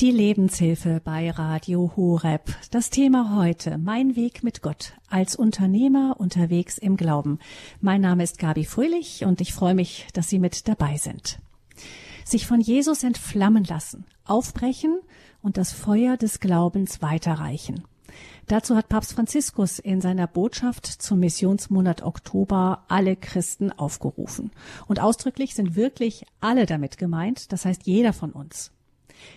Die Lebenshilfe bei Radio Horeb. Das Thema heute, mein Weg mit Gott als Unternehmer unterwegs im Glauben. Mein Name ist Gabi Fröhlich und ich freue mich, dass Sie mit dabei sind. Sich von Jesus entflammen lassen, aufbrechen und das Feuer des Glaubens weiterreichen. Dazu hat Papst Franziskus in seiner Botschaft zum Missionsmonat Oktober alle Christen aufgerufen. Und ausdrücklich sind wirklich alle damit gemeint, das heißt jeder von uns.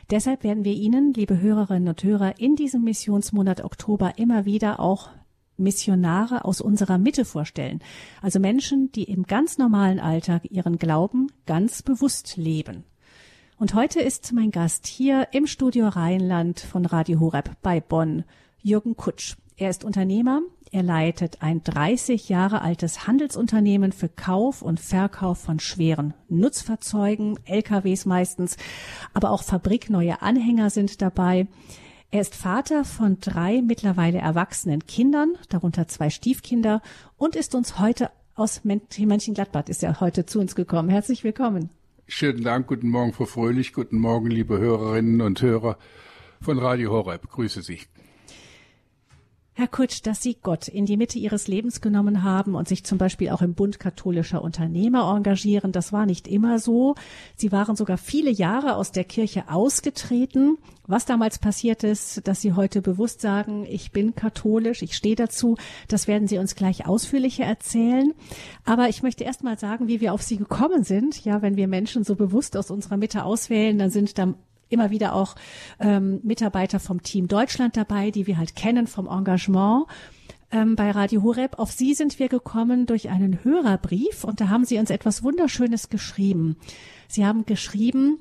Deshalb werden wir Ihnen, liebe Hörerinnen und Hörer, in diesem Missionsmonat Oktober immer wieder auch Missionare aus unserer Mitte vorstellen. Also Menschen, die im ganz normalen Alltag ihren Glauben ganz bewusst leben. Und heute ist mein Gast hier im Studio Rheinland von Radio Horeb bei Bonn, Jürgen Kutsch. Er ist Unternehmer, er leitet ein 30 Jahre altes Handelsunternehmen für Kauf und Verkauf von schweren Nutzfahrzeugen, LKWs meistens, aber auch fabrikneue Anhänger sind dabei. Er ist Vater von drei mittlerweile erwachsenen Kindern, darunter zwei Stiefkinder, und ist uns heute aus Mönchengladbach, ist er heute zu uns gekommen. Herzlich willkommen. Schönen Dank, guten Morgen, Frau Fröhlich, guten Morgen, liebe Hörerinnen und Hörer von Radio Horeb. Grüße Sie. Herr Kutsch, dass Sie Gott in die Mitte Ihres Lebens genommen haben und sich zum Beispiel auch im Bund katholischer Unternehmer engagieren, das war nicht immer so. Sie waren sogar viele Jahre aus der Kirche ausgetreten. Was damals passiert ist, dass Sie heute bewusst sagen, ich bin katholisch, ich stehe dazu, das werden Sie uns gleich ausführlicher erzählen. Aber ich möchte erst mal sagen, wie wir auf Sie gekommen sind. Ja, wenn wir Menschen so bewusst aus unserer Mitte auswählen, dann sind da immer wieder auch ähm, Mitarbeiter vom Team Deutschland dabei, die wir halt kennen vom Engagement ähm, bei Radio Horeb. Auf Sie sind wir gekommen durch einen Hörerbrief und da haben Sie uns etwas Wunderschönes geschrieben. Sie haben geschrieben,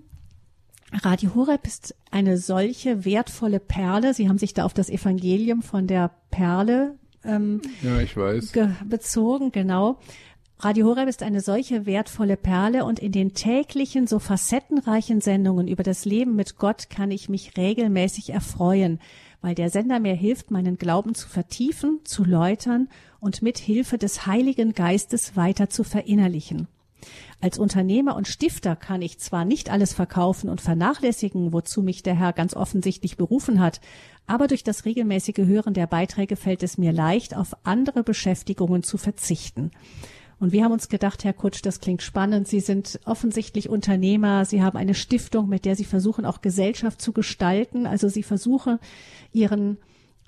Radio Horeb ist eine solche wertvolle Perle. Sie haben sich da auf das Evangelium von der Perle ähm, ja, ich weiß. bezogen, genau. Radio Horeb ist eine solche wertvolle Perle und in den täglichen, so facettenreichen Sendungen über das Leben mit Gott kann ich mich regelmäßig erfreuen, weil der Sender mir hilft, meinen Glauben zu vertiefen, zu läutern und mit Hilfe des Heiligen Geistes weiter zu verinnerlichen. Als Unternehmer und Stifter kann ich zwar nicht alles verkaufen und vernachlässigen, wozu mich der Herr ganz offensichtlich berufen hat, aber durch das regelmäßige Hören der Beiträge fällt es mir leicht, auf andere Beschäftigungen zu verzichten. Und wir haben uns gedacht, Herr Kutsch, das klingt spannend. Sie sind offensichtlich Unternehmer. Sie haben eine Stiftung, mit der Sie versuchen, auch Gesellschaft zu gestalten. Also Sie versuchen, Ihren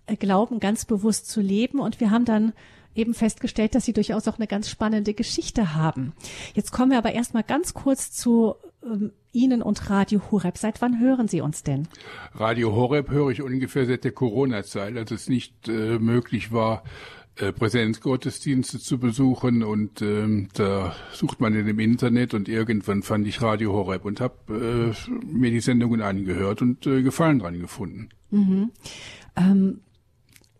äh, Glauben ganz bewusst zu leben. Und wir haben dann eben festgestellt, dass Sie durchaus auch eine ganz spannende Geschichte haben. Jetzt kommen wir aber erstmal ganz kurz zu ähm, Ihnen und Radio Horeb. Seit wann hören Sie uns denn? Radio Horeb höre ich ungefähr seit der Corona-Zeit, als es nicht äh, möglich war, äh, Präsenzgottesdienste zu besuchen und ähm, da sucht man in dem Internet und irgendwann fand ich Radio Horeb und habe äh, mir die Sendungen angehört und äh, Gefallen dran gefunden. Mhm. Ähm,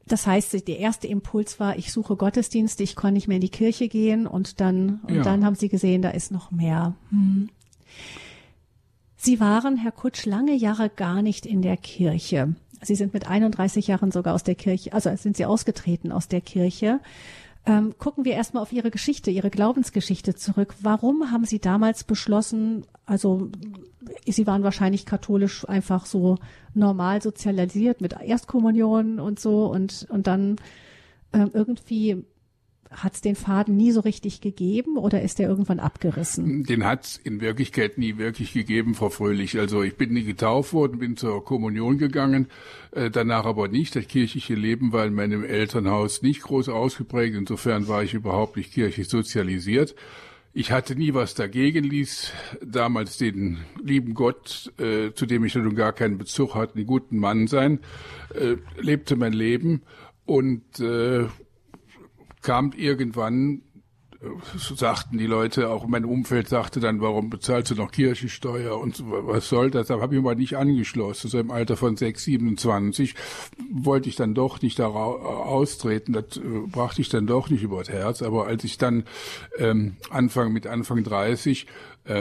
das heißt, der erste Impuls war, ich suche Gottesdienste, ich kann nicht mehr in die Kirche gehen und dann und ja. dann haben Sie gesehen, da ist noch mehr. Mhm. Sie waren, Herr Kutsch, lange Jahre gar nicht in der Kirche. Sie sind mit 31 Jahren sogar aus der Kirche, also sind Sie ausgetreten aus der Kirche. Ähm, gucken wir erstmal auf Ihre Geschichte, Ihre Glaubensgeschichte zurück. Warum haben Sie damals beschlossen, also Sie waren wahrscheinlich katholisch einfach so normal sozialisiert mit Erstkommunion und so und, und dann ähm, irgendwie hat es den Faden nie so richtig gegeben oder ist der irgendwann abgerissen? Den hat es in Wirklichkeit nie wirklich gegeben, Frau Fröhlich. Also ich bin nie getauft worden, bin zur Kommunion gegangen, äh, danach aber nicht. Das kirchliche Leben war in meinem Elternhaus nicht groß ausgeprägt. Insofern war ich überhaupt nicht kirchlich sozialisiert. Ich hatte nie was dagegen, ließ damals den lieben Gott, äh, zu dem ich nun gar keinen Bezug hatte, einen guten Mann sein, äh, lebte mein Leben und äh, kam irgendwann, so sagten die Leute, auch mein Umfeld sagte dann, warum bezahlst du noch Kirchensteuer und was soll das? Da habe ich mal nicht angeschlossen. So im Alter von 6, 27 wollte ich dann doch nicht da austreten. Das äh, brachte ich dann doch nicht über das Herz. Aber als ich dann ähm, Anfang mit Anfang 30 ähm,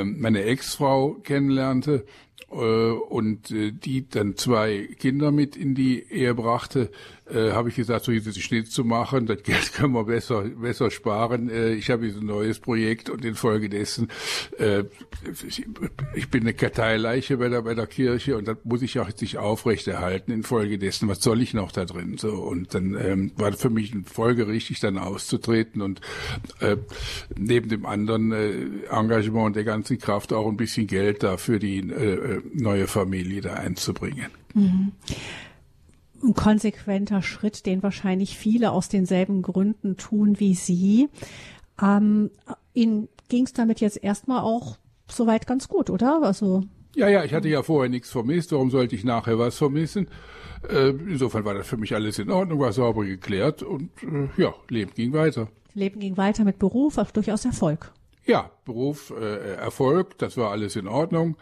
meine Ex-Frau kennenlernte äh, und äh, die dann zwei Kinder mit in die Ehe brachte, äh, habe ich gesagt, so jetzt ist Schnitt zu machen, das Geld können wir besser, besser sparen. Ich habe jetzt ein neues Projekt und infolgedessen, ich, bin eine Karteileiche bei der, bei der Kirche und das muss ich auch jetzt nicht aufrechterhalten. Infolgedessen, was soll ich noch da drin? So Und dann ähm, war für mich folgerichtig, dann auszutreten und äh, neben dem anderen äh, Engagement der ganzen Kraft auch ein bisschen Geld da für die äh, neue Familie da einzubringen. Mhm ein konsequenter Schritt, den wahrscheinlich viele aus denselben Gründen tun wie Sie. Ähm, Ihnen ging es damit jetzt erstmal auch soweit ganz gut, oder? Also ja, ja, ich hatte ja vorher nichts vermisst. Warum sollte ich nachher was vermissen? Äh, insofern war das für mich alles in Ordnung, war sauber geklärt und äh, ja, Leben ging weiter. Leben ging weiter mit Beruf, auch durchaus Erfolg. Ja, Beruf, äh, Erfolg, das war alles in Ordnung.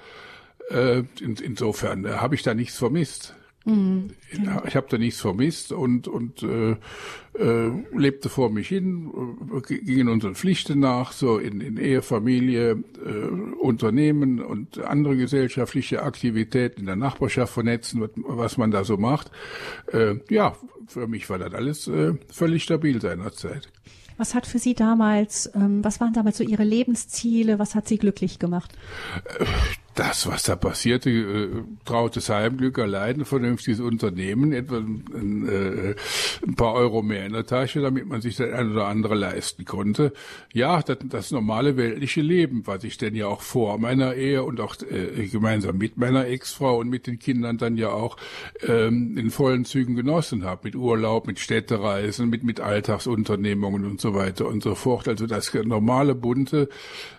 Äh, in, insofern äh, habe ich da nichts vermisst. Mhm. Ich habe da nichts vermisst und und äh, äh, lebte vor mich hin, äh, gingen unseren Pflichten nach, so in, in Ehe, Familie, äh, Unternehmen und andere gesellschaftliche Aktivitäten in der Nachbarschaft vernetzen, was, was man da so macht. Äh, ja, für mich war das alles äh, völlig stabil seinerzeit. Was hat für Sie damals, ähm, was waren damals so Ihre Lebensziele? Was hat Sie glücklich gemacht? Das, was da passierte, äh, trautes Heimglück, allein ein vernünftiges Unternehmen, etwa ein, äh, ein, paar Euro mehr in der Tasche, damit man sich das ein oder andere leisten konnte. Ja, das, das normale weltliche Leben, was ich denn ja auch vor meiner Ehe und auch äh, gemeinsam mit meiner Ex-Frau und mit den Kindern dann ja auch ähm, in vollen Zügen genossen habe, mit Urlaub, mit Städtereisen, mit, mit Alltagsunternehmungen und so weiter und so fort. Also das normale, bunte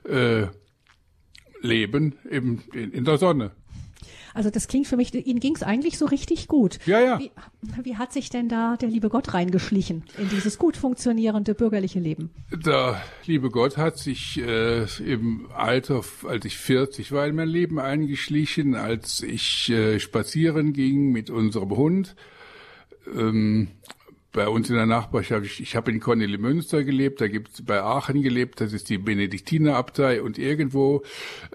äh, Leben im, in, in der Sonne. Also das klingt für mich, Ihnen ging es eigentlich so richtig gut. Ja, ja. Wie, wie, hat sich denn da der liebe Gott reingeschlichen in dieses gut funktionierende bürgerliche Leben? Der liebe Gott hat sich äh, im Alter, als ich 40 war, in mein Leben eingeschlichen, als ich äh, spazieren ging mit unserem Hund. Ähm, bei uns in der Nachbarschaft, ich, ich habe in Kornelimünster gelebt, da gibt's bei Aachen gelebt, das ist die Benediktinerabtei und irgendwo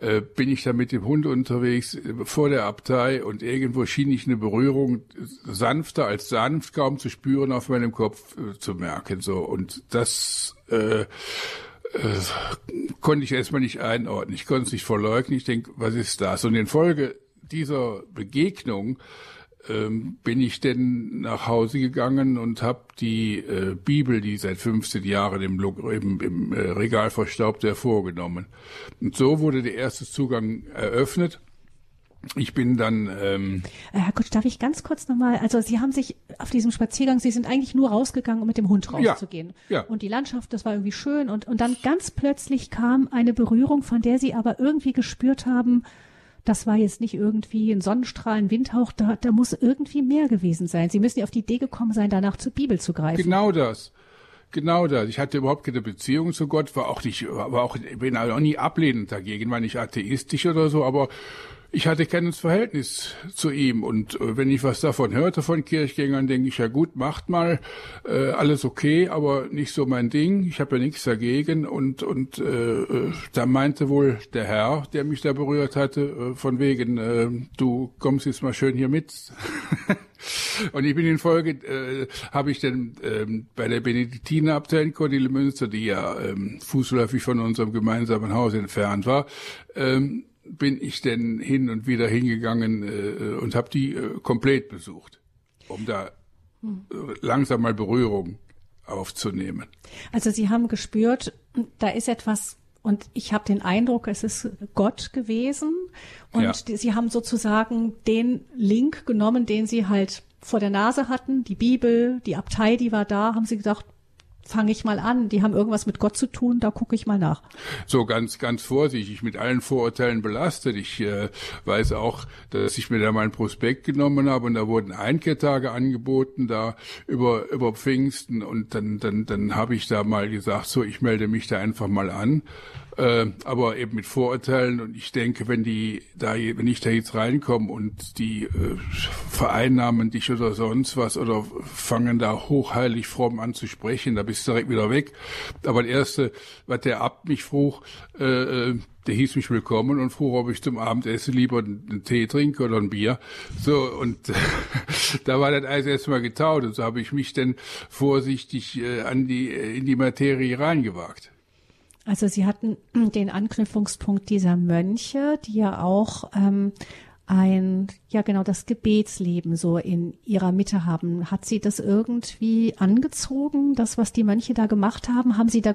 äh, bin ich da mit dem Hund unterwegs äh, vor der Abtei und irgendwo schien ich eine Berührung sanfter als sanft kaum zu spüren auf meinem Kopf äh, zu merken so und das äh, äh, konnte ich erstmal nicht einordnen. Ich konnte es nicht verleugnen. Ich denke, was ist das? Und in Folge dieser Begegnung ähm, bin ich denn nach Hause gegangen und habe die äh, Bibel, die seit 15 Jahren im, im, im äh, Regal verstaubt, hervorgenommen. Und so wurde der erste Zugang eröffnet. Ich bin dann. Ähm, äh, Herr Kutsch, darf ich ganz kurz nochmal, also Sie haben sich auf diesem Spaziergang, Sie sind eigentlich nur rausgegangen, um mit dem Hund rauszugehen. Ja, ja. Und die Landschaft, das war irgendwie schön. Und, und dann ganz plötzlich kam eine Berührung, von der Sie aber irgendwie gespürt haben, das war jetzt nicht irgendwie ein Sonnenstrahl, ein Windhauch, da, da muss irgendwie mehr gewesen sein. Sie müssen ja auf die Idee gekommen sein, danach zur Bibel zu greifen. Genau das. Genau das. Ich hatte überhaupt keine Beziehung zu Gott, war auch nicht, war auch, bin auch nie ablehnend dagegen, war nicht atheistisch oder so, aber ich hatte kein Verhältnis zu ihm. Und äh, wenn ich was davon hörte von Kirchgängern, denke ich, ja gut, macht mal, äh, alles okay, aber nicht so mein Ding. Ich habe ja nichts dagegen. Und, und äh, äh, da meinte wohl der Herr, der mich da berührt hatte, äh, von wegen, äh, du kommst jetzt mal schön hier mit. Und ich bin in Folge, äh, habe ich dann ähm, bei der Benediktinerabtei in Cordelia-Münster, die ja ähm, fußläufig von unserem gemeinsamen Haus entfernt war, ähm, bin ich denn hin und wieder hingegangen äh, und habe die äh, komplett besucht, um da äh, langsam mal Berührung aufzunehmen. Also Sie haben gespürt, da ist etwas und ich habe den Eindruck, es ist Gott gewesen und ja. die, Sie haben sozusagen den Link genommen, den Sie halt vor der Nase hatten, die Bibel, die Abtei, die war da, haben Sie gesagt, fange ich mal an. Die haben irgendwas mit Gott zu tun, da gucke ich mal nach. So ganz, ganz vorsichtig, mit allen Vorurteilen belastet. Ich äh, weiß auch, dass ich mir da mal ein Prospekt genommen habe und da wurden Einkehrtage angeboten, da über, über Pfingsten und dann, dann, dann habe ich da mal gesagt, so, ich melde mich da einfach mal an äh, aber eben mit Vorurteilen. Und ich denke, wenn die da, wenn ich da jetzt reinkomme und die äh, vereinnahmen dich oder sonst was oder fangen da hochheilig fromm an zu sprechen, da bist du direkt wieder weg. Aber das erste, was der Abt mich frug, äh, äh der hieß mich willkommen und frug, ob ich zum Abendessen lieber einen Tee trinke oder ein Bier. So, und da war das Eis erstmal getaut und so habe ich mich dann vorsichtig äh, an die, äh, in die Materie reingewagt. Also Sie hatten den Anknüpfungspunkt dieser Mönche, die ja auch ähm, ein, ja genau, das Gebetsleben so in ihrer Mitte haben. Hat sie das irgendwie angezogen, das, was die Mönche da gemacht haben? Haben sie da,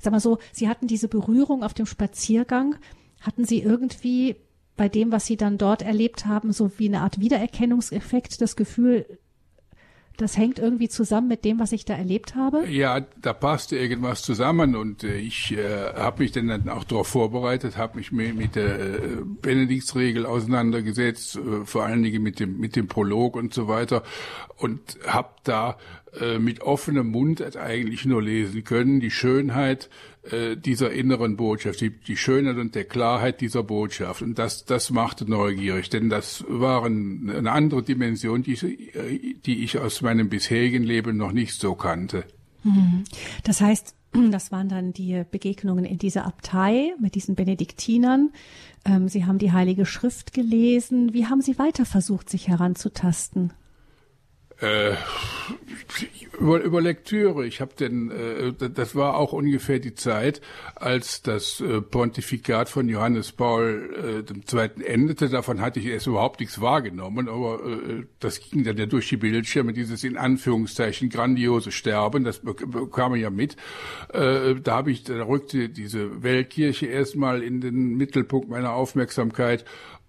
sag mal so, sie hatten diese Berührung auf dem Spaziergang. Hatten sie irgendwie bei dem, was sie dann dort erlebt haben, so wie eine Art Wiedererkennungseffekt, das Gefühl, das hängt irgendwie zusammen mit dem, was ich da erlebt habe? Ja, da passte irgendwas zusammen und äh, ich äh, habe mich dann auch darauf vorbereitet, habe mich mit, der äh, Benediktsregel auseinandergesetzt, äh, vor allen Dingen mit dem mit dem Prolog und so weiter und habe da äh, mit offenem Mund eigentlich nur lesen können die Schönheit äh, dieser inneren Botschaft, die, Schönheit und der Klarheit dieser Botschaft. Und das, das machte neugierig, denn das waren eine andere Dimension, die, die ich aus meinem bisherigen Leben noch nicht so kannte. Mhm. Das heißt, das waren dann die Begegnungen in dieser Abtei mit diesen Benediktinern. Ähm, Sie haben die Heilige Schrift gelesen. Wie haben Sie weiter versucht, sich heranzutasten? Äh, über, über Lektüre. Ich habe denn, äh, das war auch ungefähr die Zeit, als das äh, Pontifikat von Johannes Paul äh, II. endete. Davon hatte ich erst überhaupt nichts wahrgenommen, aber äh, das ging dann ja durch die Bildschirme, dieses in Anführungszeichen grandiose Sterben, das bekam ich ja mit. Äh, da habe ich, da rückte diese Weltkirche erstmal in den Mittelpunkt meiner Aufmerksamkeit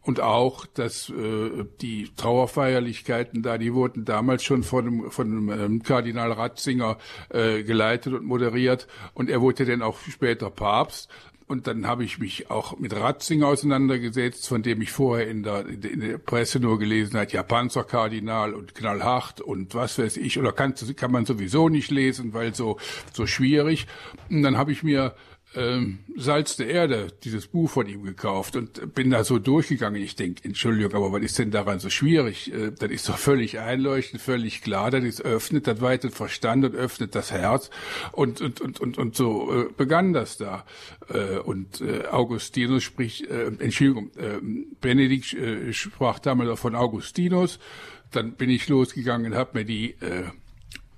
und auch, dass äh, die Trauerfeierlichkeiten da, die wurden damals schon von dem, von dem ähm, Kardinal Ratzinger äh, geleitet und moderiert und er wurde dann auch später Papst. Und dann habe ich mich auch mit Ratzinger auseinandergesetzt, von dem ich vorher in der, in der Presse nur gelesen habe, ja, Panzerkardinal und knallhart und was weiß ich, oder kann, kann man sowieso nicht lesen, weil so, so schwierig. Und dann habe ich mir ähm, Salz der Erde, dieses Buch von ihm gekauft und bin da so durchgegangen. Ich denke, Entschuldigung, aber was ist denn daran so schwierig? Äh, das ist doch völlig einleuchtend, völlig klar. Das ist öffnet, das weitet Verstand und öffnet das Herz. Und, und, und, und, und so äh, begann das da. Äh, und Augustinus spricht, Entschuldigung, Benedikt sprach damals von Augustinus. Dann bin ich losgegangen und habe mir die äh,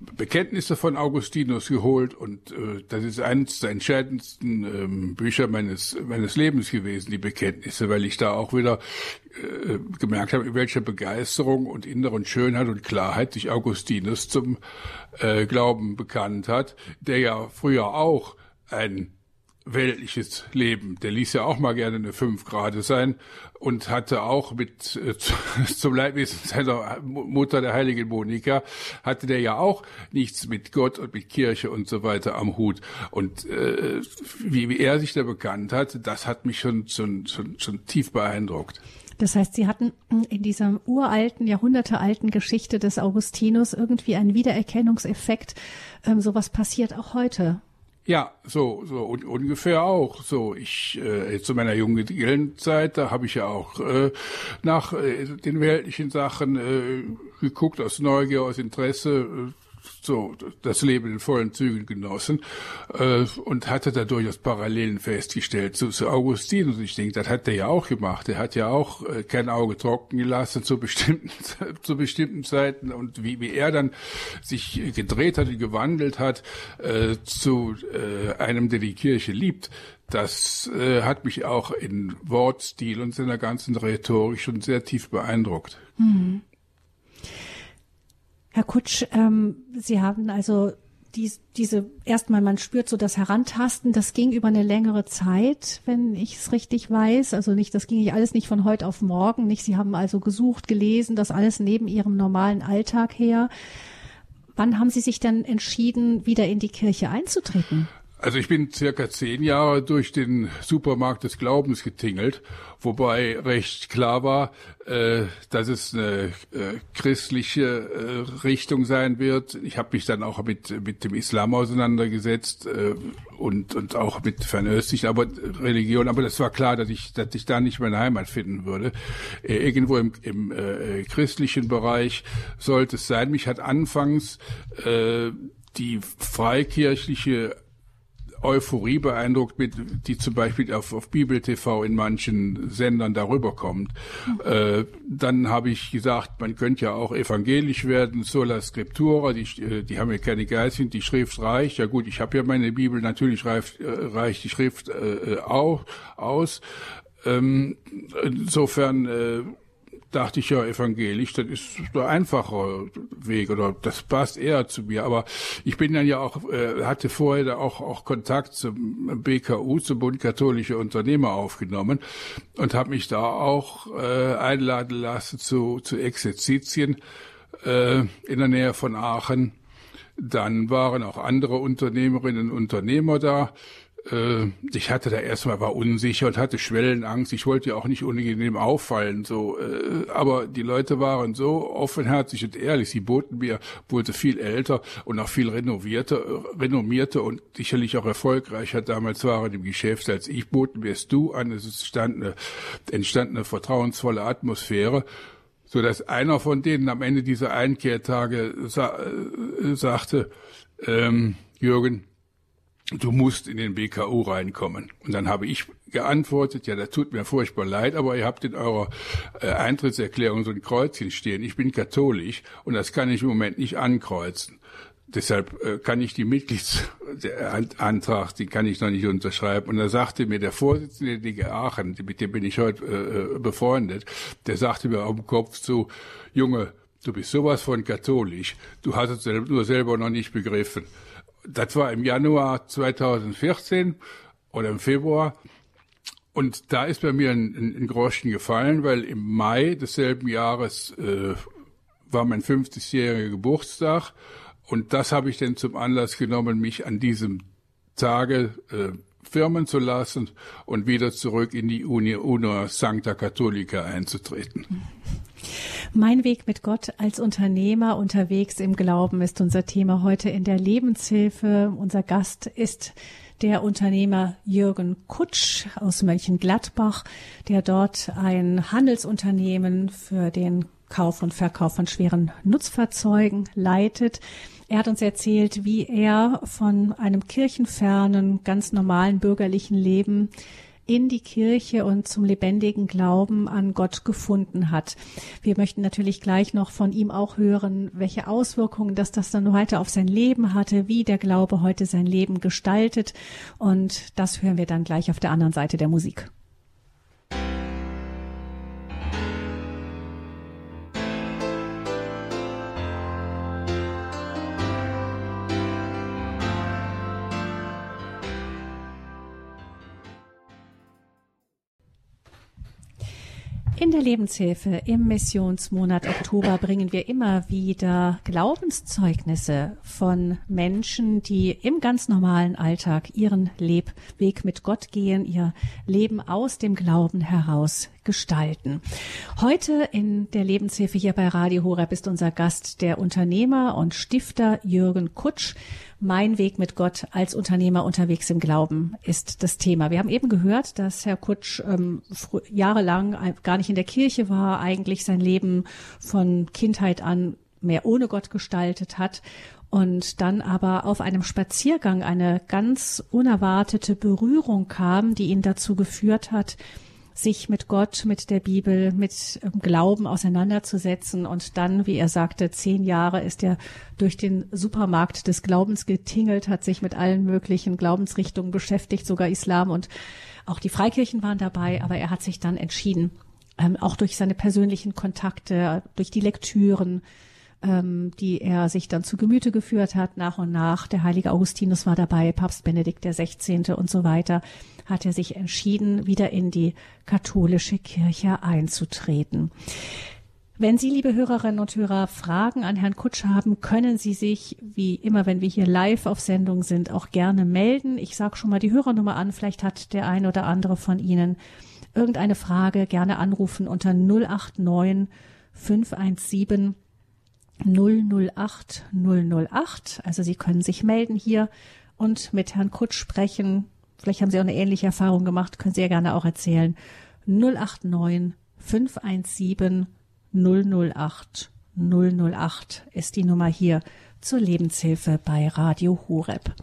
Bekenntnisse von Augustinus geholt und äh, das ist eines der entscheidendsten ähm, Bücher meines meines Lebens gewesen, die Bekenntnisse, weil ich da auch wieder äh, gemerkt habe, in welcher Begeisterung und inneren Schönheit und Klarheit sich Augustinus zum äh, Glauben bekannt hat, der ja früher auch ein weltliches Leben. Der ließ ja auch mal gerne eine fünf Grade sein und hatte auch mit äh, zum Leidwesen seiner Mutter, der heiligen Monika, hatte der ja auch nichts mit Gott und mit Kirche und so weiter am Hut. Und äh, wie, wie er sich da bekannt hat, das hat mich schon, schon, schon, schon tief beeindruckt. Das heißt, Sie hatten in dieser uralten, jahrhundertealten Geschichte des Augustinus irgendwie einen Wiedererkennungseffekt. Ähm, sowas passiert auch heute. Ja, so, so un ungefähr auch. So, ich äh, zu meiner jungen Zeit, da habe ich ja auch äh, nach äh, den weltlichen Sachen äh, geguckt aus Neugier, aus Interesse. Äh, so das Leben in vollen Zügen genossen äh, und hatte da durchaus Parallelen festgestellt zu, zu Augustin. Und ich denke, das hat er ja auch gemacht. Er hat ja auch äh, kein Auge trocken gelassen zu bestimmten, zu bestimmten Zeiten und wie, wie er dann sich gedreht hat und gewandelt hat äh, zu äh, einem, der die Kirche liebt. Das äh, hat mich auch in Wortstil und seiner ganzen Rhetorik schon sehr tief beeindruckt. Mhm. Herr Kutsch, ähm, Sie haben also dies, diese, erstmal, man spürt so das Herantasten, das ging über eine längere Zeit, wenn ich es richtig weiß. Also nicht, das ging nicht alles nicht von heute auf morgen, nicht. Sie haben also gesucht, gelesen, das alles neben Ihrem normalen Alltag her. Wann haben Sie sich dann entschieden, wieder in die Kirche einzutreten? Also ich bin circa zehn Jahre durch den Supermarkt des Glaubens getingelt, wobei recht klar war, äh, dass es eine äh, christliche äh, Richtung sein wird. Ich habe mich dann auch mit mit dem Islam auseinandergesetzt äh, und und auch mit fernöstlichen aber Religion. Aber das war klar, dass ich dass ich da nicht meine Heimat finden würde. Äh, irgendwo im, im äh, christlichen Bereich sollte es sein. Mich hat anfangs die freikirchliche Euphorie beeindruckt, mit, die zum Beispiel auf, auf Bibel TV in manchen Sendern darüber kommt. Mhm. Äh, dann habe ich gesagt, man könnte ja auch evangelisch werden, sola scriptura, die, äh, die haben ja keine Geißchen, die Schrift reicht. Ja gut, ich habe ja meine Bibel, natürlich reicht, äh, reicht die Schrift äh, äh auch aus. Ähm, insofern äh, dachte ich ja evangelisch, das ist der einfache Weg oder das passt eher zu mir. Aber ich bin dann ja auch, äh, hatte vorher da auch, auch Kontakt zum BKU, zum Bund Katholische Unternehmer aufgenommen und habe mich da auch äh, einladen lassen zu, zu Exerzitien äh, in der Nähe von Aachen. Dann waren auch andere Unternehmerinnen und Unternehmer da ich hatte da erstmal war unsicher und hatte Schwellenangst. Ich wollte ja auch nicht unangenehm auffallen, so. Äh, aber die Leute waren so offenherzig und ehrlich. Sie boten mir, wurde viel älter und auch viel renovierter, renommierter und sicherlich auch erfolgreicher damals waren im Geschäft als ich. Boten mir es du an. Es entstand eine, entstand eine vertrauensvolle Atmosphäre so dass einer von denen am Ende dieser Einkehrtage sa äh, sagte, ähm, Jürgen, du musst in den BKU reinkommen. Und dann habe ich geantwortet, ja, das tut mir furchtbar leid, aber ihr habt in eurer äh, Eintrittserklärung so ein Kreuzchen stehen. Ich bin katholisch und das kann ich im Moment nicht ankreuzen. Deshalb äh, kann ich die Mitgliedsantrag, den kann ich noch nicht unterschreiben. Und da sagte mir der Vorsitzende der DG Aachen, mit dem bin ich heute äh, äh, befreundet, der sagte mir auf dem Kopf zu, Junge, du bist sowas von katholisch, du hast es nur selber noch nicht begriffen das war im Januar 2014 oder im Februar. Und da ist bei mir ein, ein, ein Groschen gefallen, weil im Mai desselben Jahres äh, war mein 50-jähriger Geburtstag. Und das habe ich dann zum Anlass genommen, mich an diesem Tage äh, firmen zu lassen und wieder zurück in die Uni Una Sancta Catholica einzutreten. Mein Weg mit Gott als Unternehmer unterwegs im Glauben ist unser Thema heute in der Lebenshilfe. Unser Gast ist der Unternehmer Jürgen Kutsch aus Mönchengladbach, der dort ein Handelsunternehmen für den Kauf und Verkauf von schweren Nutzfahrzeugen leitet. Er hat uns erzählt, wie er von einem kirchenfernen, ganz normalen bürgerlichen Leben in die Kirche und zum lebendigen Glauben an Gott gefunden hat. Wir möchten natürlich gleich noch von ihm auch hören, welche Auswirkungen das das dann heute auf sein Leben hatte, wie der Glaube heute sein Leben gestaltet. Und das hören wir dann gleich auf der anderen Seite der Musik. In der Lebenshilfe im Missionsmonat Oktober bringen wir immer wieder Glaubenszeugnisse von Menschen, die im ganz normalen Alltag ihren Lebweg mit Gott gehen, ihr Leben aus dem Glauben heraus gestalten. Heute in der Lebenshilfe hier bei Radio Horeb ist unser Gast der Unternehmer und Stifter Jürgen Kutsch. Mein Weg mit Gott als Unternehmer unterwegs im Glauben ist das Thema. Wir haben eben gehört, dass Herr Kutsch ähm, jahrelang gar nicht in der Kirche war, eigentlich sein Leben von Kindheit an mehr ohne Gott gestaltet hat und dann aber auf einem Spaziergang eine ganz unerwartete Berührung kam, die ihn dazu geführt hat, sich mit Gott, mit der Bibel, mit ähm, Glauben auseinanderzusetzen. Und dann, wie er sagte, zehn Jahre ist er durch den Supermarkt des Glaubens getingelt, hat sich mit allen möglichen Glaubensrichtungen beschäftigt, sogar Islam und auch die Freikirchen waren dabei. Aber er hat sich dann entschieden, ähm, auch durch seine persönlichen Kontakte, durch die Lektüren, ähm, die er sich dann zu Gemüte geführt hat, nach und nach. Der heilige Augustinus war dabei, Papst Benedikt 16. und so weiter, hat er sich entschieden, wieder in die katholische Kirche einzutreten. Wenn Sie, liebe Hörerinnen und Hörer, Fragen an Herrn Kutsch haben, können Sie sich, wie immer, wenn wir hier live auf Sendung sind, auch gerne melden. Ich sage schon mal die Hörernummer an. Vielleicht hat der ein oder andere von Ihnen irgendeine Frage. Gerne anrufen unter 089 517 008 008. Also Sie können sich melden hier und mit Herrn Kutsch sprechen. Vielleicht haben Sie auch eine ähnliche Erfahrung gemacht, können Sie ja gerne auch erzählen. 089 517 008 008 ist die Nummer hier zur Lebenshilfe bei Radio Horeb.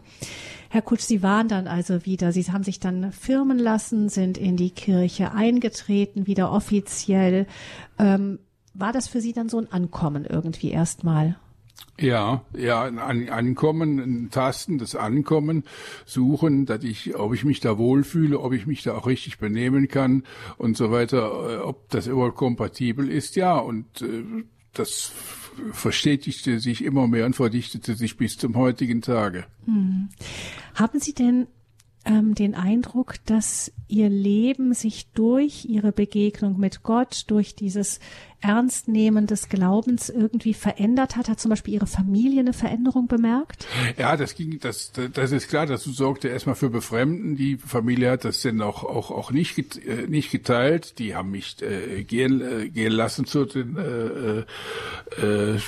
Herr Kutsch, Sie waren dann also wieder, Sie haben sich dann firmen lassen, sind in die Kirche eingetreten, wieder offiziell. Ähm, war das für Sie dann so ein Ankommen irgendwie erstmal? Ja, ja, ein Ankommen, ein Tasten, das Ankommen, suchen, dass ich, ob ich mich da wohlfühle, ob ich mich da auch richtig benehmen kann und so weiter, äh, ob das überhaupt kompatibel ist, ja, und äh, das verstetigte sich immer mehr und verdichtete sich bis zum heutigen Tage. Hm. Haben Sie denn ähm, den Eindruck, dass ihr Leben sich durch ihre Begegnung mit Gott, durch dieses Ernstnehmen des Glaubens irgendwie verändert hat? Hat zum Beispiel ihre Familie eine Veränderung bemerkt? Ja, das ging, das, das ist klar, das sorgte erstmal für Befremden. Die Familie hat das dann auch, auch, auch nicht, äh, nicht geteilt. Die haben mich äh, gehen, äh, gehen lassen zu den, äh, äh,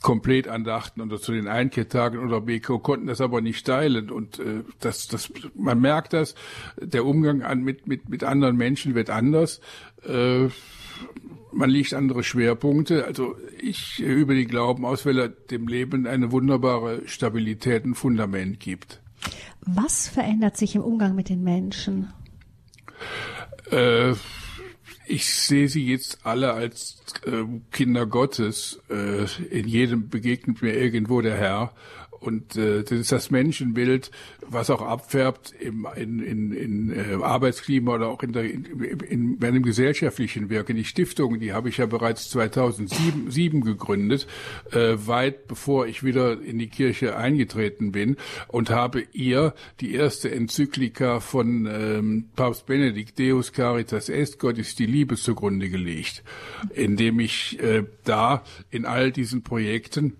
Komplettandachten oder zu den Einkehrtagen oder Beko konnten das aber nicht teilen. Und äh, das das man merkt das der Umgang an mit mit mit anderen Menschen wird anders. Äh, man legt andere Schwerpunkte. Also ich über den Glauben aus weil er dem Leben eine wunderbare Stabilität und Fundament gibt. Was verändert sich im Umgang mit den Menschen? Äh, ich sehe sie jetzt alle als äh, Kinder Gottes. Äh, in jedem begegnet mir irgendwo der Herr. Und äh, das ist das Menschenbild, was auch abfärbt im, in, in, in äh, Arbeitsklima oder auch in, der, in, in meinem gesellschaftlichen Wirken. Die Stiftung, die habe ich ja bereits 2007 gegründet, äh, weit bevor ich wieder in die Kirche eingetreten bin und habe ihr die erste Enzyklika von ähm, Papst Benedikt Deus Caritas Est, Gott ist die Liebe zugrunde gelegt, indem ich äh, da in all diesen Projekten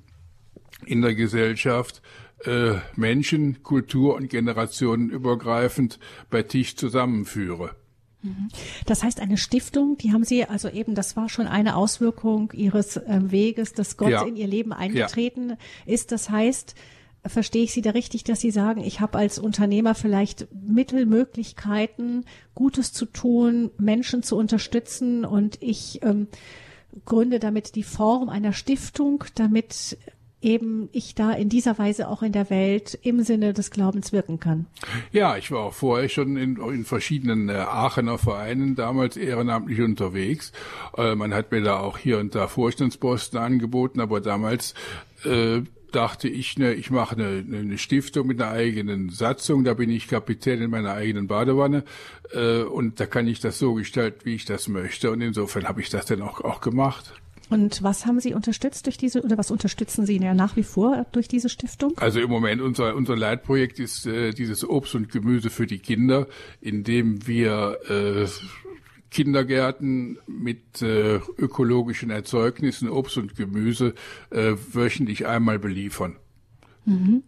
in der Gesellschaft äh, Menschen, Kultur und Generationen übergreifend bei Tisch zusammenführe. Mhm. Das heißt, eine Stiftung, die haben Sie, also eben, das war schon eine Auswirkung Ihres äh, Weges, dass Gott ja. in Ihr Leben eingetreten ja. ist. Das heißt, verstehe ich Sie da richtig, dass Sie sagen, ich habe als Unternehmer vielleicht Mittel, Möglichkeiten, Gutes zu tun, Menschen zu unterstützen und ich ähm, gründe damit die Form einer Stiftung, damit eben ich da in dieser Weise auch in der Welt im Sinne des Glaubens wirken kann. Ja, ich war auch vorher schon in, in verschiedenen äh, Aachener Vereinen damals ehrenamtlich unterwegs. Äh, man hat mir da auch hier und da Vorstandsposten angeboten, aber damals äh, dachte ich, ne, ich mache eine, eine Stiftung mit einer eigenen Satzung, da bin ich Kapitän in meiner eigenen Badewanne äh, und da kann ich das so gestalten, wie ich das möchte. Und insofern habe ich das dann auch, auch gemacht. Und was haben Sie unterstützt durch diese oder was unterstützen Sie ja nach wie vor durch diese Stiftung? Also im Moment unser unser Leitprojekt ist äh, dieses Obst und Gemüse für die Kinder, in dem wir äh, Kindergärten mit äh, ökologischen Erzeugnissen, Obst und Gemüse äh, wöchentlich einmal beliefern. Mhm.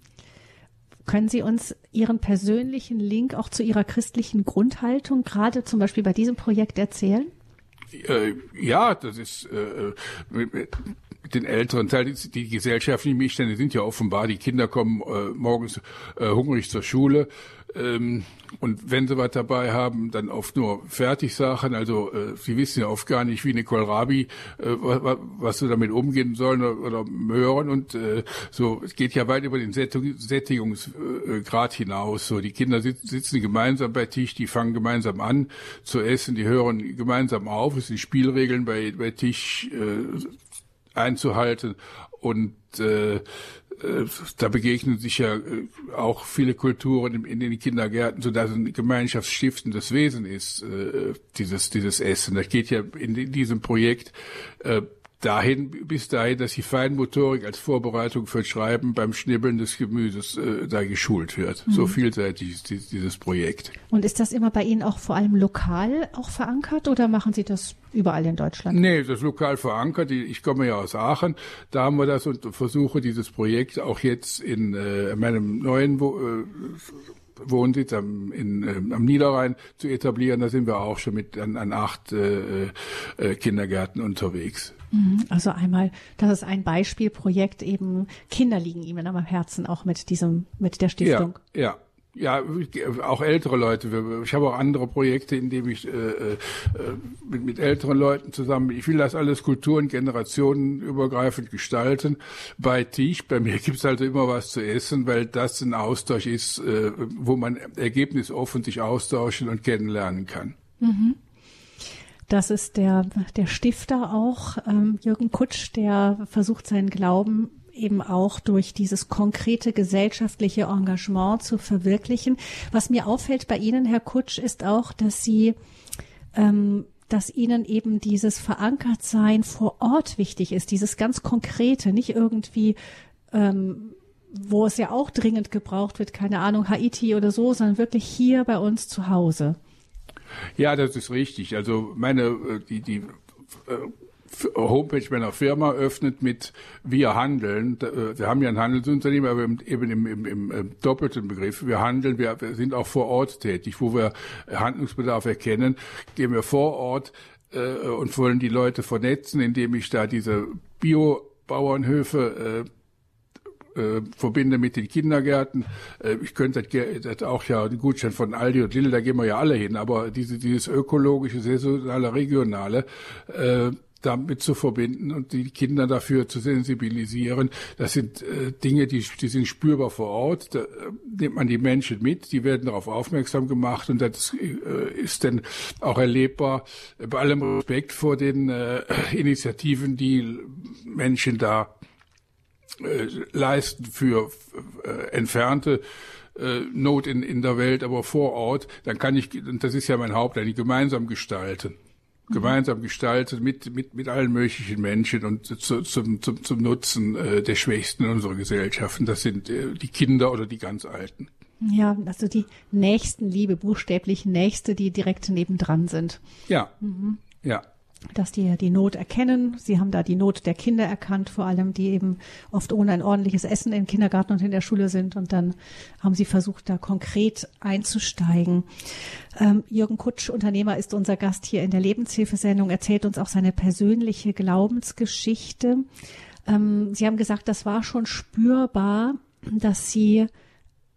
Können Sie uns Ihren persönlichen Link auch zu Ihrer christlichen Grundhaltung gerade zum Beispiel bei diesem Projekt erzählen? Äh, ja, das ist äh, mit den älteren Teil, die, die gesellschaftlichen Missstände sind ja offenbar, die Kinder kommen äh, morgens äh, hungrig zur Schule ähm, und wenn sie was dabei haben, dann oft nur Fertigsachen. Also äh, sie wissen ja oft gar nicht, wie eine Kohlrabi, äh, was, was sie damit umgehen sollen oder, oder Möhren. Und äh, so, es geht ja weit über den Sättigungsgrad hinaus. So, die Kinder sitzen, sitzen gemeinsam bei Tisch, die fangen gemeinsam an zu essen, die hören gemeinsam auf. Es sind Spielregeln bei, bei Tisch äh, einzuhalten. Und äh, äh, da begegnen sich ja äh, auch viele Kulturen in den Kindergärten, so dass ein gemeinschaftsstiftendes Wesen ist, äh, dieses, dieses Essen. Das geht ja in diesem Projekt dahin, bis dahin, dass die Feinmotorik als Vorbereitung für Schreiben beim Schnibbeln des Gemüses äh, da geschult wird. Mhm. So vielseitig ist dieses Projekt. Und ist das immer bei Ihnen auch vor allem lokal auch verankert oder machen Sie das überall in Deutschland? Nee, das ist lokal verankert. Ich komme ja aus Aachen. Da haben wir das und versuche dieses Projekt auch jetzt in äh, meinem neuen Wo äh, Wohnsitz am, in, äh, am Niederrhein zu etablieren. Da sind wir auch schon mit an, an acht äh, äh, Kindergärten unterwegs. Mhm. Also einmal, das ist ein Beispielprojekt eben, Kinder liegen ihm am Herzen auch mit diesem, mit der Stiftung. Ja, ja. ja, auch ältere Leute. Ich habe auch andere Projekte, in denen ich äh, äh, mit, mit älteren Leuten zusammen. Ich will das alles kultur- und generationenübergreifend gestalten. Bei Tisch, bei mir gibt's halt immer was zu essen, weil das ein Austausch ist, äh, wo man ergebnisoffen sich austauschen und kennenlernen kann. Mhm. Das ist der, der Stifter auch, ähm, Jürgen Kutsch, der versucht seinen Glauben eben auch durch dieses konkrete gesellschaftliche Engagement zu verwirklichen. Was mir auffällt bei Ihnen, Herr Kutsch, ist auch, dass Sie ähm, dass ihnen eben dieses Verankertsein vor Ort wichtig ist, dieses ganz Konkrete, nicht irgendwie, ähm, wo es ja auch dringend gebraucht wird, keine Ahnung, Haiti oder so, sondern wirklich hier bei uns zu Hause. Ja, das ist richtig. Also meine, äh, die, die äh, Homepage meiner Firma öffnet mit Wir handeln. Äh, wir haben ja ein Handelsunternehmen, aber eben im, im, im doppelten Begriff. Wir handeln, wir, sind auch vor Ort tätig. Wo wir Handlungsbedarf erkennen, gehen wir vor Ort äh, und wollen die Leute vernetzen, indem ich da diese Bio-Bauernhöfe äh, äh, verbinde mit den Kindergärten. Äh, ich könnte das auch ja den Gutschein von Aldi und Lidl, da gehen wir ja alle hin, aber diese, dieses ökologische, saisonale, regionale, äh, damit zu verbinden und die Kinder dafür zu sensibilisieren. Das sind äh, Dinge, die, die sind spürbar vor Ort. Da äh, nimmt man die Menschen mit, die werden darauf aufmerksam gemacht und das äh, ist dann auch erlebbar bei allem Respekt vor den äh, Initiativen, die Menschen da äh, leisten für äh, entfernte äh, Not in, in der Welt, aber vor Ort, dann kann ich, und das ist ja mein Haupt, eigentlich gemeinsam gestalten gemeinsam gestaltet mit, mit, mit allen möglichen Menschen und zu, zum, zum, zum Nutzen äh, der Schwächsten in unserer Gesellschaften. Das sind äh, die Kinder oder die ganz Alten. Ja, also die Nächstenliebe, buchstäblich Nächste, die direkt nebendran sind. Ja, mhm. ja dass die die Not erkennen. Sie haben da die Not der Kinder erkannt, vor allem die eben oft ohne ein ordentliches Essen im Kindergarten und in der Schule sind. Und dann haben sie versucht, da konkret einzusteigen. Ähm, Jürgen Kutsch, Unternehmer, ist unser Gast hier in der Lebenshilfesendung, erzählt uns auch seine persönliche Glaubensgeschichte. Ähm, sie haben gesagt, das war schon spürbar, dass Sie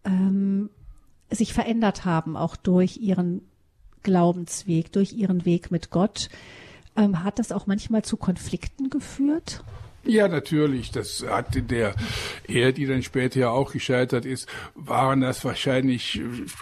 ähm, sich verändert haben, auch durch Ihren Glaubensweg, durch Ihren Weg mit Gott. Ähm, hat das auch manchmal zu Konflikten geführt? Ja, natürlich. Das hat in der Ehe, die dann später ja auch gescheitert ist, waren das wahrscheinlich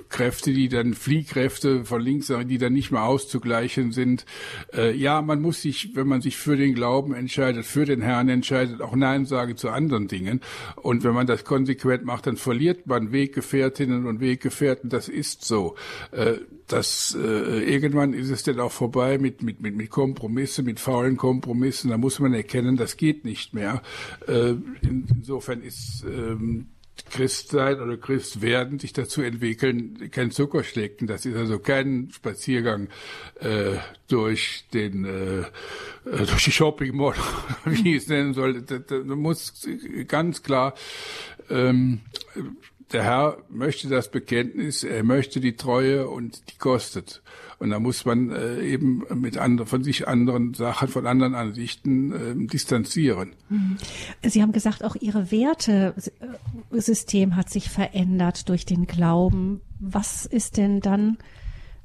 Kräfte, die dann Fliehkräfte von links, die dann nicht mehr auszugleichen sind. Äh, ja, man muss sich, wenn man sich für den Glauben entscheidet, für den Herrn entscheidet, auch Nein sagen zu anderen Dingen. Und wenn man das konsequent macht, dann verliert man Weggefährtinnen und Weggefährten. Das ist so. Äh, das äh, irgendwann ist es dann auch vorbei mit mit mit mit Kompromissen, mit faulen Kompromissen. Da muss man erkennen, das geht nicht mehr. Äh, insofern ist ähm, Christsein oder Christwerden sich dazu entwickeln, kein Zuckerschlecken. Das ist also kein Spaziergang äh, durch den äh, äh durch die Shopping Mall, wie ich es nennen soll. Man muss ganz klar ähm, der Herr möchte das Bekenntnis, er möchte die Treue und die kostet. Und da muss man äh, eben mit anderen, von sich anderen Sachen, von anderen Ansichten äh, distanzieren. Mhm. Sie haben gesagt, auch Ihre Wertesystem hat sich verändert durch den Glauben. Was ist denn dann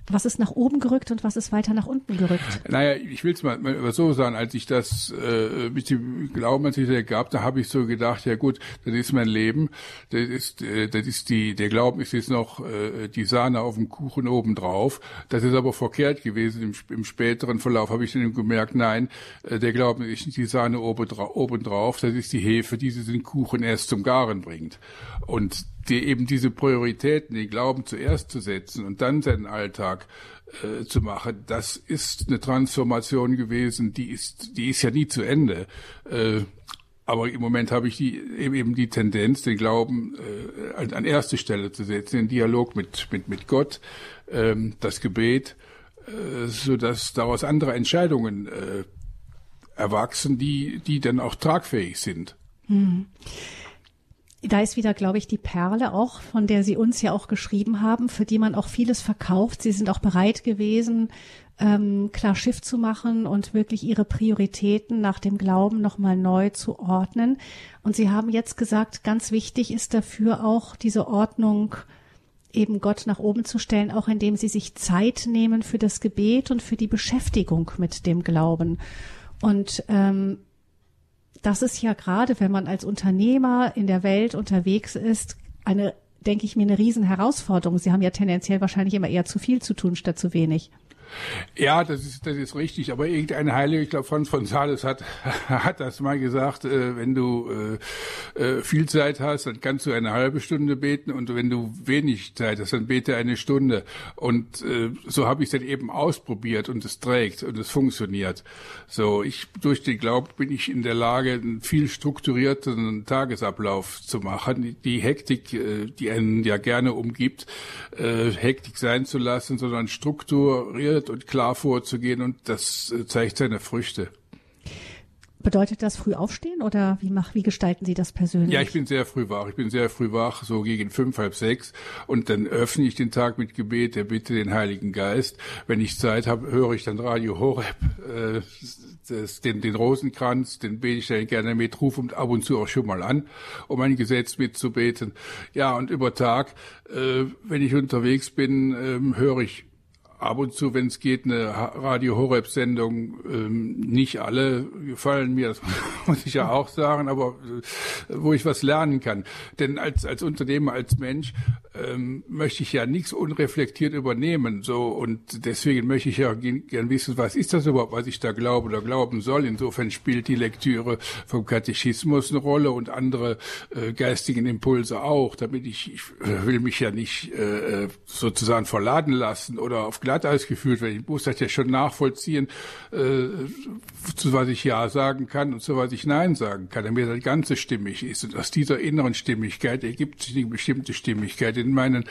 was ist nach oben gerückt und was ist weiter nach unten gerückt? Naja, ich will es mal, mal so sagen, als ich das äh, mit dem Glauben, als ich das gab, da habe ich so gedacht, ja gut, das ist mein Leben, das ist, äh, das ist die, der Glauben ist jetzt noch äh, die Sahne auf dem Kuchen oben drauf. Das ist aber verkehrt gewesen. Im, im späteren Verlauf habe ich dann gemerkt, nein, äh, der Glauben ist nicht die Sahne oben, oben drauf, das ist die Hefe, die den Kuchen erst zum Garen bringt. Und die eben diese Prioritäten, den Glauben zuerst zu setzen und dann seinen Alltag äh, zu machen, das ist eine Transformation gewesen, die ist, die ist ja nie zu Ende. Äh, aber im Moment habe ich die, eben die Tendenz, den Glauben äh, an erste Stelle zu setzen, den Dialog mit, mit, mit Gott, ähm, das Gebet, äh, so dass daraus andere Entscheidungen äh, erwachsen, die, die dann auch tragfähig sind. Hm. Da ist wieder, glaube ich, die Perle auch, von der Sie uns ja auch geschrieben haben, für die man auch vieles verkauft. Sie sind auch bereit gewesen, ähm, klar Schiff zu machen und wirklich Ihre Prioritäten nach dem Glauben nochmal neu zu ordnen. Und Sie haben jetzt gesagt, ganz wichtig ist dafür auch diese Ordnung eben Gott nach oben zu stellen, auch indem sie sich Zeit nehmen für das Gebet und für die Beschäftigung mit dem Glauben. Und ähm, das ist ja gerade, wenn man als Unternehmer in der Welt unterwegs ist, eine, denke ich mir, eine Riesenherausforderung. Sie haben ja tendenziell wahrscheinlich immer eher zu viel zu tun statt zu wenig. Ja, das ist, das ist richtig. Aber irgendein Heilige, ich glaube, Franz von Sales hat, hat das mal gesagt, äh, wenn du äh, äh, viel Zeit hast, dann kannst du eine halbe Stunde beten und wenn du wenig Zeit hast, dann bete eine Stunde. Und äh, so habe ich es dann eben ausprobiert und es trägt und es funktioniert. So, ich durch den Glauben bin ich in der Lage, einen viel strukturierten Tagesablauf zu machen. Die, die Hektik, äh, die einen ja gerne umgibt, äh, Hektik sein zu lassen, sondern strukturiert strukturiert und klar vorzugehen und das äh, zeigt seine Früchte. Bedeutet das früh aufstehen oder wie, mach, wie gestalten Sie das persönlich? Ja, ich bin sehr früh wach. Ich bin sehr früh wach, so gegen fünf, halb sechs. Und dann öffne ich den Tag mit Gebet, der Bitte den Heiligen Geist. Wenn ich Zeit habe, höre ich dann Radio Horeb, äh, das, den, den Rosenkranz, den bete ich dann gerne mit, rufe und ab und zu auch schon mal an, um ein Gesetz mitzubeten. Ja, und über Tag, äh, wenn ich unterwegs bin, äh, höre ich ab und zu, wenn es geht, eine Radio Horeb Sendung. Ähm, nicht alle gefallen mir, das muss ich ja auch sagen, aber äh, wo ich was lernen kann. Denn als als Unternehmer, als Mensch ähm, möchte ich ja nichts unreflektiert übernehmen. So und deswegen möchte ich ja gern wissen, was ist das überhaupt, was ich da glaube oder glauben soll. Insofern spielt die Lektüre vom Katechismus eine Rolle und andere äh, geistigen Impulse auch, damit ich, ich will mich ja nicht äh, sozusagen verladen lassen oder auf Glatteis gefühlt werden. Ich muss das ja schon nachvollziehen, äh, zu was ich Ja sagen kann und zu was ich Nein sagen kann, damit das Ganze stimmig ist. Und aus dieser inneren Stimmigkeit ergibt sich eine bestimmte Stimmigkeit in meinen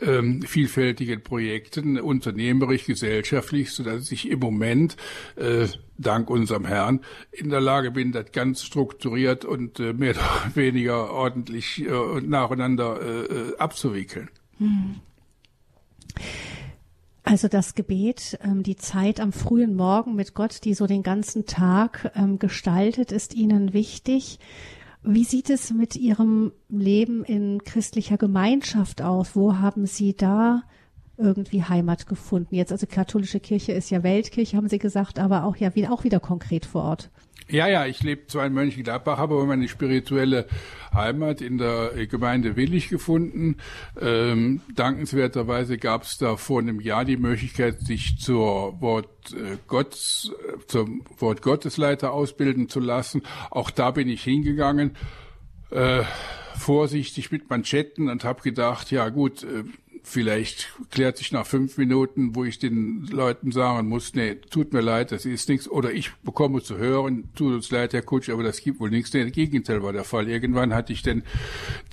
ähm, vielfältigen Projekten, unternehmerisch, gesellschaftlich, so dass ich im Moment äh, dank unserem Herrn in der Lage bin, das ganz strukturiert und äh, mehr oder weniger ordentlich äh, und nacheinander äh, äh abzuwickeln. Hm. Also das Gebet, ähm, die Zeit am frühen Morgen mit Gott, die so den ganzen Tag ähm, gestaltet, ist Ihnen wichtig. Wie sieht es mit Ihrem Leben in christlicher Gemeinschaft aus? Wo haben Sie da irgendwie Heimat gefunden? Jetzt also katholische Kirche ist ja Weltkirche, haben Sie gesagt, aber auch ja auch wieder konkret vor Ort. Ja, ja, ich lebe zwar in Mönchengladbach, habe aber meine spirituelle Heimat in der Gemeinde Willig gefunden. Ähm, dankenswerterweise gab es da vor einem Jahr die Möglichkeit, sich zur Wort äh, Gottes, äh, zum Wort Gottesleiter ausbilden zu lassen. Auch da bin ich hingegangen. Äh, vorsichtig mit Manschetten und habe gedacht, ja gut, äh, vielleicht klärt sich nach fünf Minuten, wo ich den Leuten sagen muss, nee, tut mir leid, das ist nichts. Oder ich bekomme zu hören, tut uns leid, Herr Kutsch, aber das gibt wohl nichts. Das Gegenteil war der Fall. Irgendwann hatte ich dann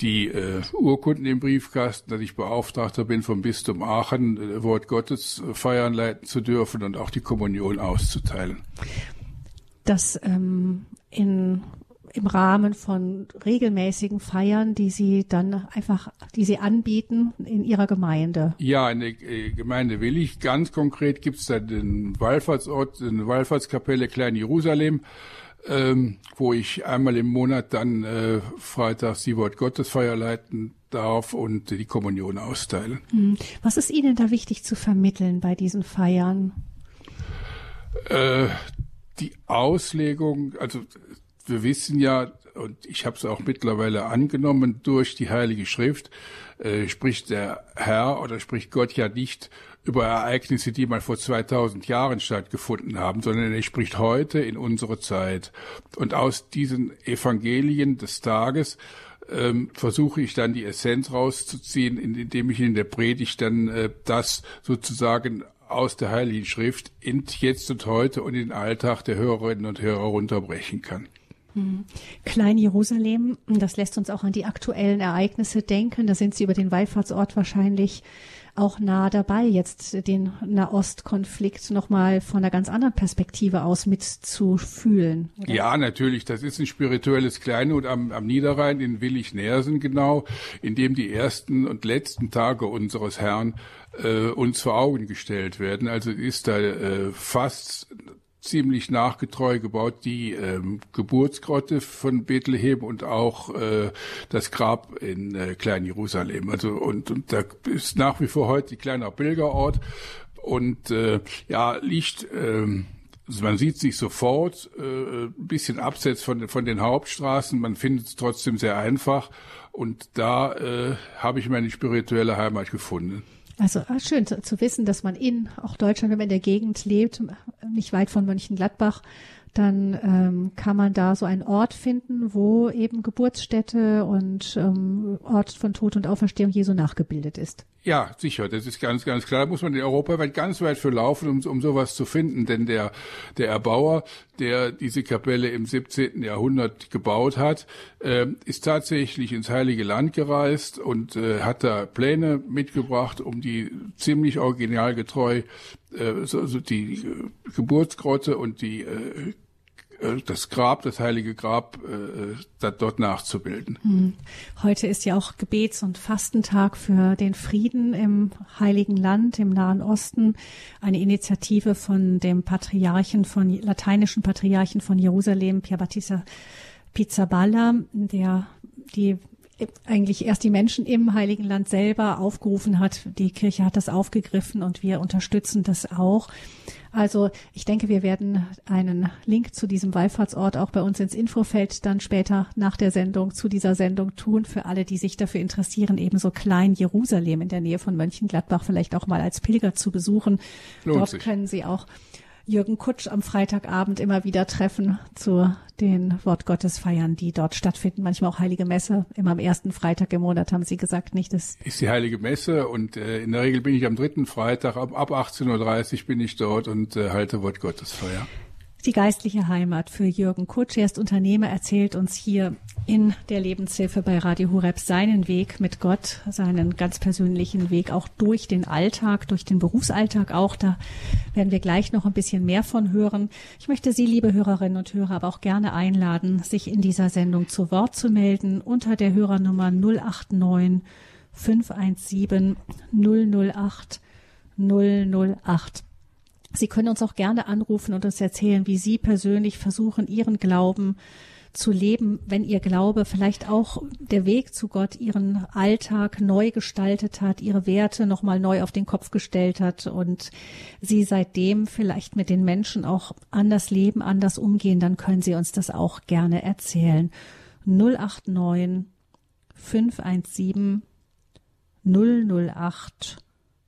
die äh, Urkunden im Briefkasten, dass ich Beauftragter bin vom Bistum Aachen, äh, Wort Gottes äh, feiern leiten zu dürfen und auch die Kommunion auszuteilen. Das ähm, in im Rahmen von regelmäßigen Feiern, die Sie dann einfach, die Sie anbieten in Ihrer Gemeinde? Ja, in der äh, Gemeinde Willig. Ganz konkret gibt es da den Wallfahrtsort, eine Wallfahrtskapelle Klein Jerusalem. Ähm, wo ich einmal im Monat dann äh, freitags die Wort Gottesfeier leiten darf und die Kommunion austeilen. Hm. Was ist Ihnen da wichtig zu vermitteln bei diesen Feiern? Äh, die Auslegung, also wir wissen ja, und ich habe es auch mittlerweile angenommen, durch die Heilige Schrift äh, spricht der Herr oder spricht Gott ja nicht über Ereignisse, die mal vor 2000 Jahren stattgefunden haben, sondern er spricht heute in unsere Zeit. Und aus diesen Evangelien des Tages ähm, versuche ich dann die Essenz rauszuziehen, indem ich in der Predigt dann äh, das sozusagen aus der Heiligen Schrift in jetzt und heute und in den Alltag der Hörerinnen und Hörer runterbrechen kann. Hm. Klein Jerusalem, das lässt uns auch an die aktuellen Ereignisse denken. Da sind Sie über den Wallfahrtsort wahrscheinlich auch nah dabei, jetzt den Nahostkonflikt nochmal von einer ganz anderen Perspektive aus mitzufühlen. Oder? Ja, natürlich. Das ist ein spirituelles Kleinod am, am Niederrhein in Willig-Nersen genau, in dem die ersten und letzten Tage unseres Herrn äh, uns vor Augen gestellt werden. Also ist da äh, fast ziemlich nachgetreu gebaut, die ähm, Geburtsgrotte von Bethlehem und auch äh, das Grab in äh, Klein Jerusalem. Also und, und da ist nach wie vor heute ein kleiner Pilgerort und äh, ja liegt ähm, also man sieht sich sofort äh, ein bisschen abseits von, von den Hauptstraßen. Man findet es trotzdem sehr einfach. Und da äh, habe ich meine spirituelle Heimat gefunden. Also ah, schön zu, zu, wissen, dass man in auch Deutschland, wenn man in der Gegend lebt, nicht weit von Mönchengladbach, dann ähm, kann man da so einen Ort finden, wo eben Geburtsstätte und ähm, Ort von Tod und Auferstehung Jesu nachgebildet ist. Ja, sicher, das ist ganz, ganz klar. Da muss man in Europa weit, ganz weit für laufen, um, um sowas zu finden. Denn der, der Erbauer, der diese Kapelle im 17. Jahrhundert gebaut hat, äh, ist tatsächlich ins Heilige Land gereist und äh, hat da Pläne mitgebracht, um die ziemlich originalgetreu, äh, so, so die Geburtsgrotte und die äh, äh, das Grab, das heilige Grab, äh, dort nachzubilden. Hm. Heute ist ja auch Gebets- und Fastentag für den Frieden im Heiligen Land, im Nahen Osten. Eine Initiative von dem Patriarchen von, lateinischen Patriarchen von Jerusalem, Pier Battista Pizzaballa, der die eigentlich erst die Menschen im Heiligen Land selber aufgerufen hat. Die Kirche hat das aufgegriffen und wir unterstützen das auch. Also ich denke, wir werden einen Link zu diesem Wallfahrtsort auch bei uns ins Infofeld dann später nach der Sendung zu dieser Sendung tun für alle, die sich dafür interessieren, ebenso klein Jerusalem in der Nähe von Mönchengladbach vielleicht auch mal als Pilger zu besuchen. Lohnt Dort sich. können Sie auch Jürgen Kutsch am Freitagabend immer wieder treffen zu den Wortgottesfeiern, die dort stattfinden. Manchmal auch Heilige Messe. Immer am ersten Freitag im Monat haben Sie gesagt, nicht? Das ist die Heilige Messe und äh, in der Regel bin ich am dritten Freitag ab, ab 18.30 Uhr bin ich dort und äh, halte Wortgottesfeier. Die geistliche Heimat für Jürgen Kutsch. Er ist Unternehmer, erzählt uns hier in der Lebenshilfe bei Radio Hureb seinen Weg mit Gott, seinen ganz persönlichen Weg auch durch den Alltag, durch den Berufsalltag auch. Da werden wir gleich noch ein bisschen mehr von hören. Ich möchte Sie, liebe Hörerinnen und Hörer, aber auch gerne einladen, sich in dieser Sendung zu Wort zu melden unter der Hörernummer 089 517 008 008. Sie können uns auch gerne anrufen und uns erzählen, wie Sie persönlich versuchen, Ihren Glauben zu leben, wenn Ihr Glaube vielleicht auch der Weg zu Gott Ihren Alltag neu gestaltet hat, Ihre Werte nochmal neu auf den Kopf gestellt hat und Sie seitdem vielleicht mit den Menschen auch anders leben, anders umgehen, dann können Sie uns das auch gerne erzählen. 089 517 008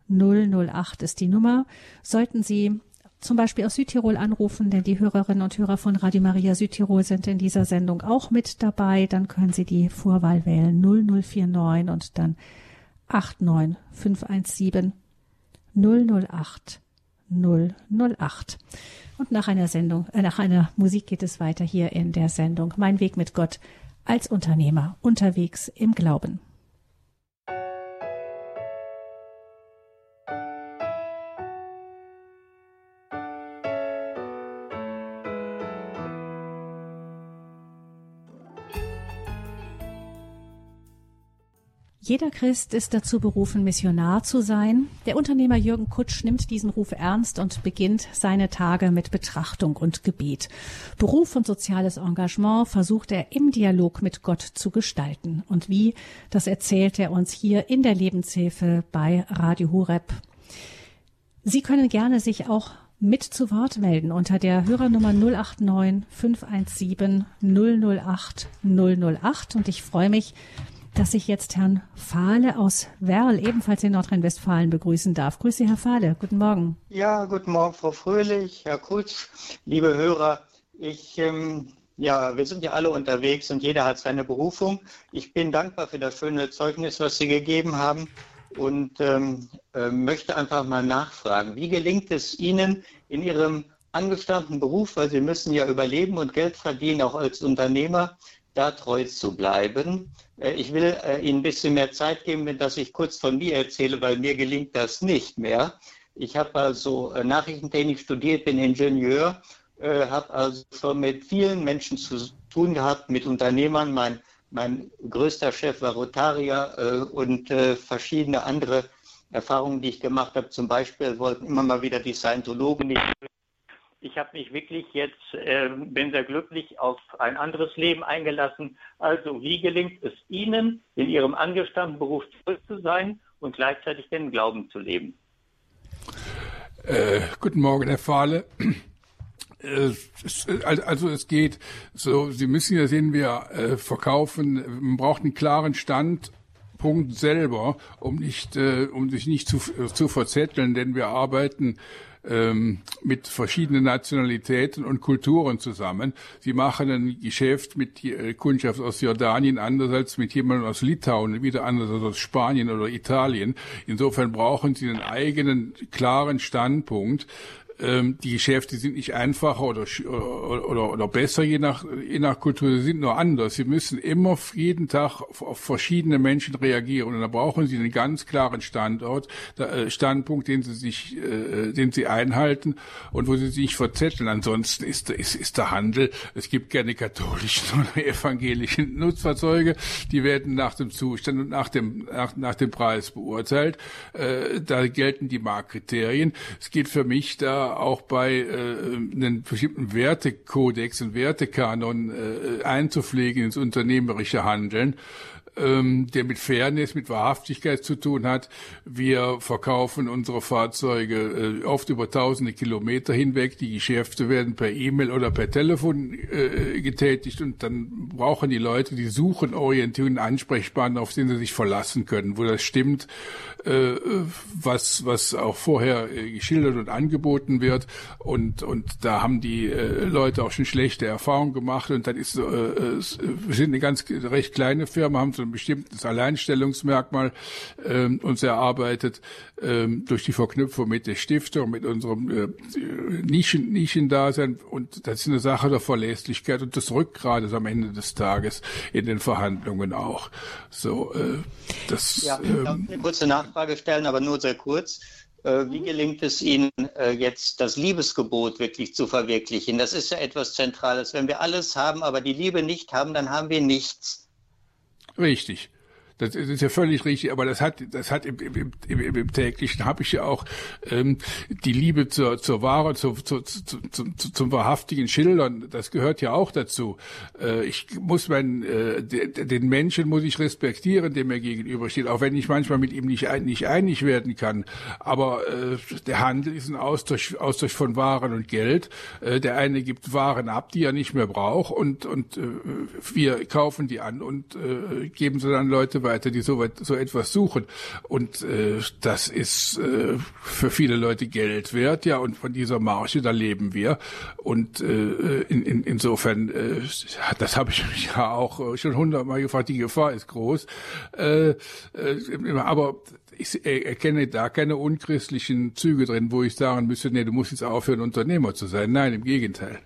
008 ist die Nummer. Sollten Sie zum Beispiel aus Südtirol anrufen, denn die Hörerinnen und Hörer von Radio Maria Südtirol sind in dieser Sendung auch mit dabei, dann können Sie die Vorwahl wählen 0049 und dann 89517 008 008. Und nach einer Sendung, äh, nach einer Musik geht es weiter hier in der Sendung Mein Weg mit Gott als Unternehmer unterwegs im Glauben. Jeder Christ ist dazu berufen, Missionar zu sein. Der Unternehmer Jürgen Kutsch nimmt diesen Ruf ernst und beginnt seine Tage mit Betrachtung und Gebet. Beruf und soziales Engagement versucht er im Dialog mit Gott zu gestalten. Und wie, das erzählt er uns hier in der Lebenshilfe bei Radio Hureb. Sie können gerne sich auch mit zu Wort melden unter der Hörernummer 089 517 008 008 und ich freue mich, dass ich jetzt Herrn Fahle aus Werl, ebenfalls in Nordrhein-Westfalen, begrüßen darf. Grüße, Herr Fahle. Guten Morgen. Ja, guten Morgen, Frau Fröhlich, Herr Kutsch, liebe Hörer. Ich, ähm, ja, wir sind ja alle unterwegs und jeder hat seine Berufung. Ich bin dankbar für das schöne Zeugnis, was Sie gegeben haben und ähm, äh, möchte einfach mal nachfragen. Wie gelingt es Ihnen in Ihrem angestammten Beruf, weil Sie müssen ja überleben und Geld verdienen, auch als Unternehmer, da treu zu bleiben. Äh, ich will äh, Ihnen ein bisschen mehr Zeit geben, dass ich kurz von mir erzähle, weil mir gelingt das nicht mehr. Ich habe also äh, Nachrichtentechnik studiert, bin Ingenieur, habe also schon mit vielen Menschen zu tun gehabt, mit Unternehmern. Mein, mein größter Chef war Rotarier und verschiedene andere Erfahrungen, die ich gemacht habe. Zum Beispiel wollten immer mal wieder die Scientologen nicht ich habe mich wirklich jetzt, äh, bin sehr glücklich auf ein anderes Leben eingelassen. Also wie gelingt es Ihnen, in Ihrem angestammten Beruf zurück zu sein und gleichzeitig den Glauben zu leben? Äh, guten Morgen, Herr Fahle. Äh, also es geht so, Sie müssen ja sehen, wir äh, verkaufen, man braucht einen klaren Standpunkt selber, um nicht, äh, um sich nicht zu, zu verzetteln, denn wir arbeiten ähm, mit verschiedenen Nationalitäten und Kulturen zusammen. Sie machen ein Geschäft mit äh, Kundschaft aus Jordanien anders als mit jemandem aus Litauen, wieder anders als aus Spanien oder Italien. Insofern brauchen sie einen eigenen klaren Standpunkt ähm, die Geschäfte sind nicht einfacher oder, oder, oder besser, je nach, je nach Kultur, sie sind nur anders. Sie müssen immer jeden Tag auf, verschiedene Menschen reagieren und da brauchen sie einen ganz klaren Standort, äh, Standpunkt, den sie sich, äh, den sie einhalten und wo sie sich verzetteln. Ansonsten ist, ist, ist der Handel, es gibt keine katholischen oder evangelischen Nutzfahrzeuge, die werden nach dem Zustand und nach dem, nach, nach dem Preis beurteilt. Äh, da gelten die Marktkriterien. Es geht für mich da auch bei äh, einen bestimmten Wertekodex und Wertekanon äh, einzupflegen ins unternehmerische Handeln ähm, der mit Fairness, mit Wahrhaftigkeit zu tun hat. Wir verkaufen unsere Fahrzeuge äh, oft über tausende Kilometer hinweg. Die Geschäfte werden per E-Mail oder per Telefon äh, getätigt und dann brauchen die Leute, die suchen Orientierung, Ansprechpartner, auf den sie sich verlassen können, wo das stimmt, äh, was, was auch vorher äh, geschildert und angeboten wird. Und, und da haben die äh, Leute auch schon schlechte Erfahrungen gemacht und dann ist, äh, wir sind eine ganz recht kleine Firma, haben so ein bestimmtes Alleinstellungsmerkmal ähm, uns erarbeitet ähm, durch die Verknüpfung mit der Stiftung, mit unserem äh, Nischen, Nischendasein. Und das ist eine Sache der Verlässlichkeit und des Rückgrades am Ende des Tages in den Verhandlungen auch. So, äh, das. Ja, ähm, kurze Nachfrage stellen, aber nur sehr kurz. Äh, wie gelingt es Ihnen äh, jetzt, das Liebesgebot wirklich zu verwirklichen? Das ist ja etwas Zentrales. Wenn wir alles haben, aber die Liebe nicht haben, dann haben wir nichts. Richtig. Das ist ja völlig richtig, aber das hat, das hat im, im, im, im täglichen habe ich ja auch ähm, die Liebe zur, zur Ware, zu, zu, zu, zu, zum wahrhaftigen Schildern. Das gehört ja auch dazu. Äh, ich muss meinen, äh, den Menschen muss ich respektieren, dem er gegenübersteht, auch wenn ich manchmal mit ihm nicht, nicht einig werden kann. Aber äh, der Handel ist ein Austausch, Austausch von Waren und Geld. Äh, der eine gibt Waren ab, die er nicht mehr braucht, und und äh, wir kaufen die an und äh, geben sie dann Leute weiter, die so, weit, so etwas suchen. Und äh, das ist äh, für viele Leute Geld wert, ja, und von dieser Marge, da leben wir. Und äh, in, in, insofern, äh, das habe ich mich ja auch schon hundertmal gefragt, die Gefahr ist groß. Äh, äh, aber ich erkenne da keine unchristlichen Züge drin, wo ich sagen müsste, nee, du musst jetzt aufhören, Unternehmer zu sein. Nein, im Gegenteil.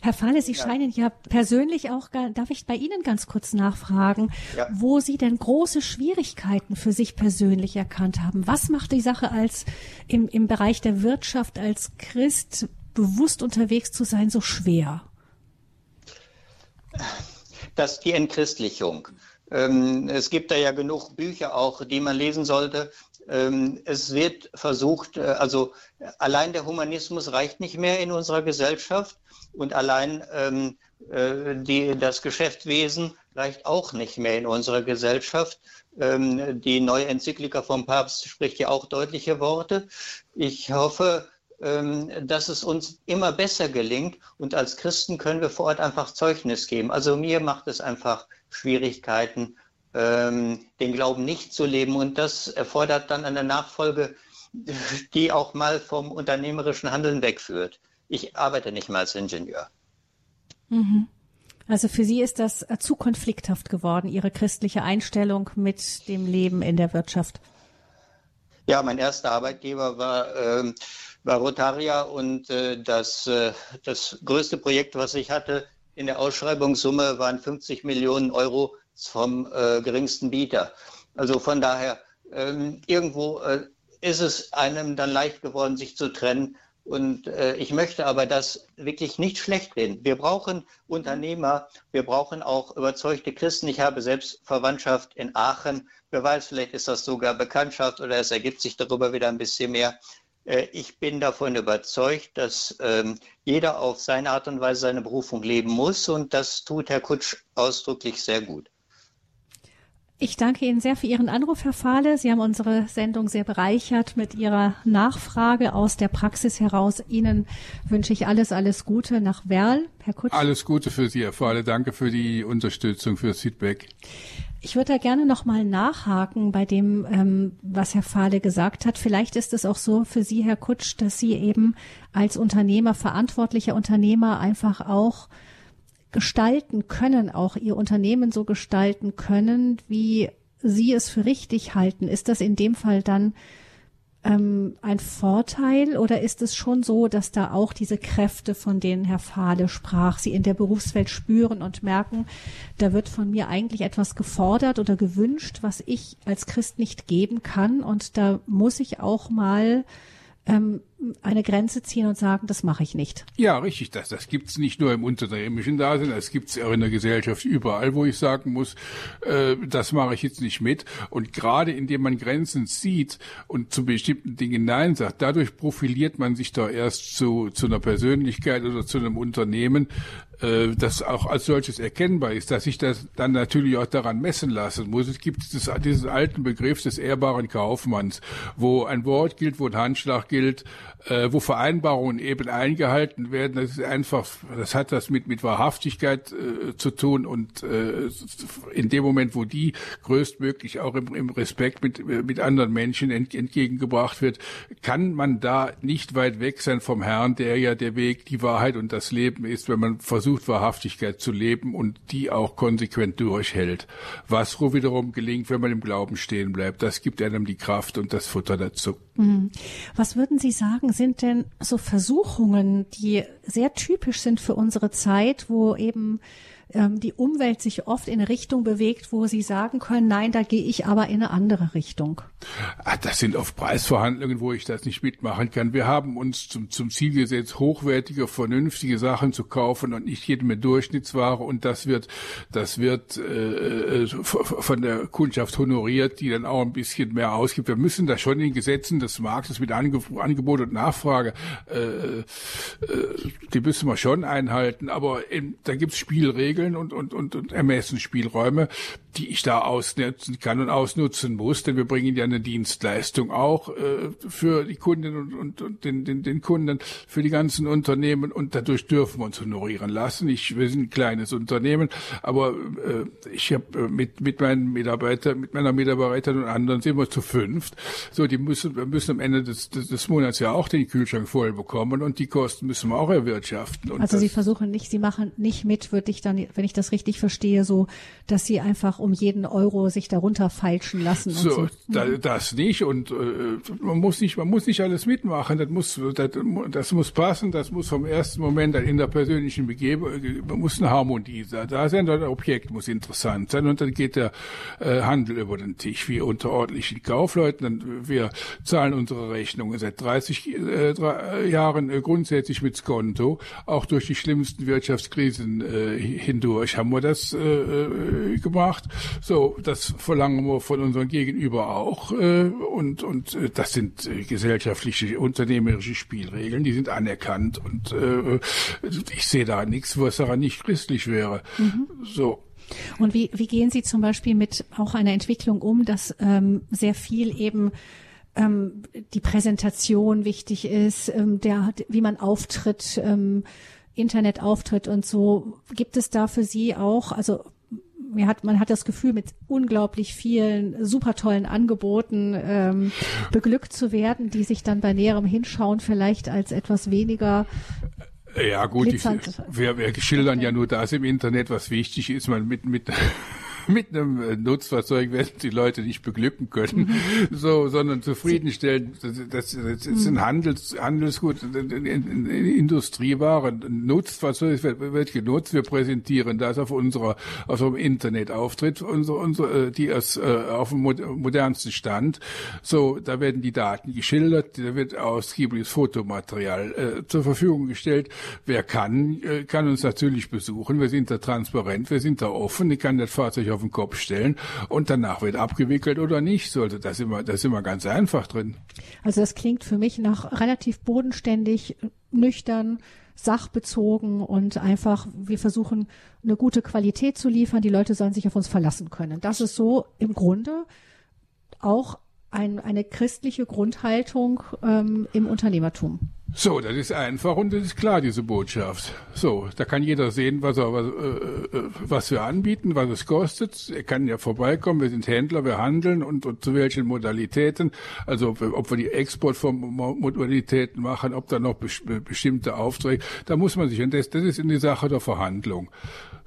Herr Fahle, Sie ja. scheinen ja persönlich auch, darf ich bei Ihnen ganz kurz nachfragen, ja. wo Sie denn große Schwierigkeiten für sich persönlich erkannt haben? Was macht die Sache als im, im Bereich der Wirtschaft als Christ bewusst unterwegs zu sein so schwer? Das die Entchristlichung. Ähm, es gibt da ja genug Bücher auch, die man lesen sollte. Ähm, es wird versucht, äh, also allein der Humanismus reicht nicht mehr in unserer Gesellschaft und allein ähm, äh, die, das Geschäftswesen reicht auch nicht mehr in unserer Gesellschaft. Die neue Enzyklika vom Papst spricht ja auch deutliche Worte. Ich hoffe, dass es uns immer besser gelingt und als Christen können wir vor Ort einfach Zeugnis geben. Also mir macht es einfach Schwierigkeiten, ähm, den Glauben nicht zu leben und das erfordert dann eine Nachfolge, die auch mal vom unternehmerischen Handeln wegführt. Ich arbeite nicht mal als Ingenieur. Mhm. Also für Sie ist das zu konflikthaft geworden, Ihre christliche Einstellung mit dem Leben in der Wirtschaft. Ja, mein erster Arbeitgeber war, äh, war Rotaria und äh, das, äh, das größte Projekt, was ich hatte in der Ausschreibungssumme, waren 50 Millionen Euro vom äh, geringsten Bieter. Also von daher, ähm, irgendwo äh, ist es einem dann leicht geworden, sich zu trennen. Und äh, ich möchte aber das wirklich nicht schlecht reden. Wir brauchen Unternehmer, wir brauchen auch überzeugte Christen. Ich habe selbst Verwandtschaft in Aachen. Wer weiß, vielleicht ist das sogar Bekanntschaft oder es ergibt sich darüber wieder ein bisschen mehr. Äh, ich bin davon überzeugt, dass ähm, jeder auf seine Art und Weise seine Berufung leben muss und das tut Herr Kutsch ausdrücklich sehr gut. Ich danke Ihnen sehr für Ihren Anruf, Herr Fahle. Sie haben unsere Sendung sehr bereichert mit Ihrer Nachfrage aus der Praxis heraus. Ihnen wünsche ich alles, alles Gute nach Werl, Herr Kutsch. Alles Gute für Sie, Herr Fahle. Danke für die Unterstützung, für das Feedback. Ich würde da gerne nochmal nachhaken bei dem, ähm, was Herr Fahle gesagt hat. Vielleicht ist es auch so für Sie, Herr Kutsch, dass Sie eben als Unternehmer, verantwortlicher Unternehmer einfach auch gestalten können, auch Ihr Unternehmen so gestalten können, wie Sie es für richtig halten. Ist das in dem Fall dann ähm, ein Vorteil oder ist es schon so, dass da auch diese Kräfte, von denen Herr Fahle sprach, Sie in der Berufswelt spüren und merken, da wird von mir eigentlich etwas gefordert oder gewünscht, was ich als Christ nicht geben kann und da muss ich auch mal ähm, eine Grenze ziehen und sagen, das mache ich nicht. Ja, richtig. Das, das gibt's nicht nur im unternehmerischen Dasein, das gibt's auch in der Gesellschaft überall, wo ich sagen muss, äh, das mache ich jetzt nicht mit. Und gerade indem man Grenzen zieht und zu bestimmten Dingen Nein sagt, dadurch profiliert man sich da erst zu, zu einer Persönlichkeit oder zu einem Unternehmen, äh, das auch als solches erkennbar ist, dass ich das dann natürlich auch daran messen lassen muss. Es gibt dieses, diesen alten Begriff des ehrbaren Kaufmanns, wo ein Wort gilt, wo ein Handschlag gilt, äh, wo Vereinbarungen eben eingehalten werden. Das ist einfach, das hat das mit, mit Wahrhaftigkeit äh, zu tun und äh, in dem Moment, wo die größtmöglich auch im, im Respekt mit, mit anderen Menschen ent, entgegengebracht wird, kann man da nicht weit weg sein vom Herrn, der ja der Weg, die Wahrheit und das Leben ist, wenn man versucht, Wahrhaftigkeit zu leben und die auch konsequent durchhält. Was wiederum gelingt, wenn man im Glauben stehen bleibt. Das gibt einem die Kraft und das Futter dazu. Mhm. Was würden Sie sagen, sind denn so Versuchungen, die sehr typisch sind für unsere Zeit, wo eben ähm, die Umwelt sich oft in eine Richtung bewegt, wo sie sagen können, nein, da gehe ich aber in eine andere Richtung. Ah, das sind oft Preisverhandlungen, wo ich das nicht mitmachen kann. Wir haben uns zum, zum Ziel gesetzt, hochwertige, vernünftige Sachen zu kaufen und nicht jede mit Durchschnittsware. Und das wird, das wird äh, äh von der Kundschaft honoriert, die dann auch ein bisschen mehr ausgibt. Wir müssen da schon in den Gesetzen des Marktes mit Ange Angebot und Nachfrage, äh, äh, die müssen wir schon einhalten. Aber in, da gibt es Spielregeln Regeln und, und, und, und Ermessensspielräume, die ich da ausnutzen kann und ausnutzen muss, denn wir bringen ja eine Dienstleistung auch äh, für die Kunden und, und, und den, den, den Kunden, für die ganzen Unternehmen und dadurch dürfen wir uns honorieren lassen. Ich, wir sind ein kleines Unternehmen, aber äh, ich habe äh, mit, mit meinen Mitarbeitern, mit meiner Mitarbeiterin und anderen sind wir zu fünft. So, die müssen, wir müssen am Ende des, des, des Monats ja auch den Kühlschrank voll bekommen und die Kosten müssen wir auch erwirtschaften. Und also Sie versuchen nicht, Sie machen nicht mit, würde ich dann wenn ich das richtig verstehe, so, dass sie einfach um jeden Euro sich darunter feilschen lassen. So, so. Da, mhm. das nicht und äh, man muss nicht, man muss nicht alles mitmachen. Das muss, das, das muss passen. Das muss vom ersten Moment dann in der persönlichen Begebung, man muss eine Harmonie sein. Da sein, das Objekt muss interessant sein und dann geht der äh, Handel über den Tisch. Wir unter ordentlichen Kaufleuten, wir zahlen unsere Rechnungen seit 30 äh, drei, Jahren äh, grundsätzlich mit Skonto, auch durch die schlimmsten Wirtschaftskrisen äh, hindurch haben wir das äh, äh, gemacht. So, das verlangen wir von unseren Gegenüber auch. Äh, und und äh, das sind äh, gesellschaftliche, unternehmerische Spielregeln, die sind anerkannt. Und äh, ich sehe da nichts, was daran nicht christlich wäre. Mhm. So. Und wie, wie gehen Sie zum Beispiel mit auch einer Entwicklung um, dass ähm, sehr viel eben ähm, die Präsentation wichtig ist, ähm, der, wie man auftritt, ähm, Internetauftritt und so. Gibt es da für Sie auch, also mir hat, man hat das Gefühl, mit unglaublich vielen super tollen Angeboten ähm, beglückt zu werden, die sich dann bei näherem Hinschauen vielleicht als etwas weniger ja gut, ich, wir, wir schildern ja nur das im Internet, was wichtig ist. Man mit mit mit einem äh, Nutzfahrzeug werden die Leute nicht beglücken können, mhm. so, sondern zufriedenstellen. Das, das, das ist ein mhm. Handels, Handelsgut, Industrieware. Ein Nutzfahrzeug wird, wird genutzt. Wir präsentieren das auf unserer, auf unserem Internetauftritt, unsere, unsere, die ist, äh, auf dem modernsten Stand. So, da werden die Daten geschildert, da wird ausgiebiges Fotomaterial äh, zur Verfügung gestellt. Wer kann, äh, kann uns natürlich besuchen. Wir sind da transparent, wir sind da offen. Ich kann das Fahrzeug auf den Kopf stellen und danach wird abgewickelt oder nicht. So, also das immer, das immer ganz einfach drin. Also das klingt für mich nach relativ bodenständig, nüchtern, sachbezogen und einfach, wir versuchen eine gute Qualität zu liefern. Die Leute sollen sich auf uns verlassen können. Das ist so im Grunde auch ein, eine christliche Grundhaltung ähm, im Unternehmertum. So, das ist einfach und das ist klar, diese Botschaft. So, da kann jeder sehen, was, er, was, äh, äh, was wir anbieten, was es kostet. Er kann ja vorbeikommen, wir sind Händler, wir handeln und, und zu welchen Modalitäten. Also ob wir, ob wir die Exportmodalitäten machen, ob da noch bestimmte Aufträge. Da muss man sich, und das, das ist in die Sache der Verhandlung.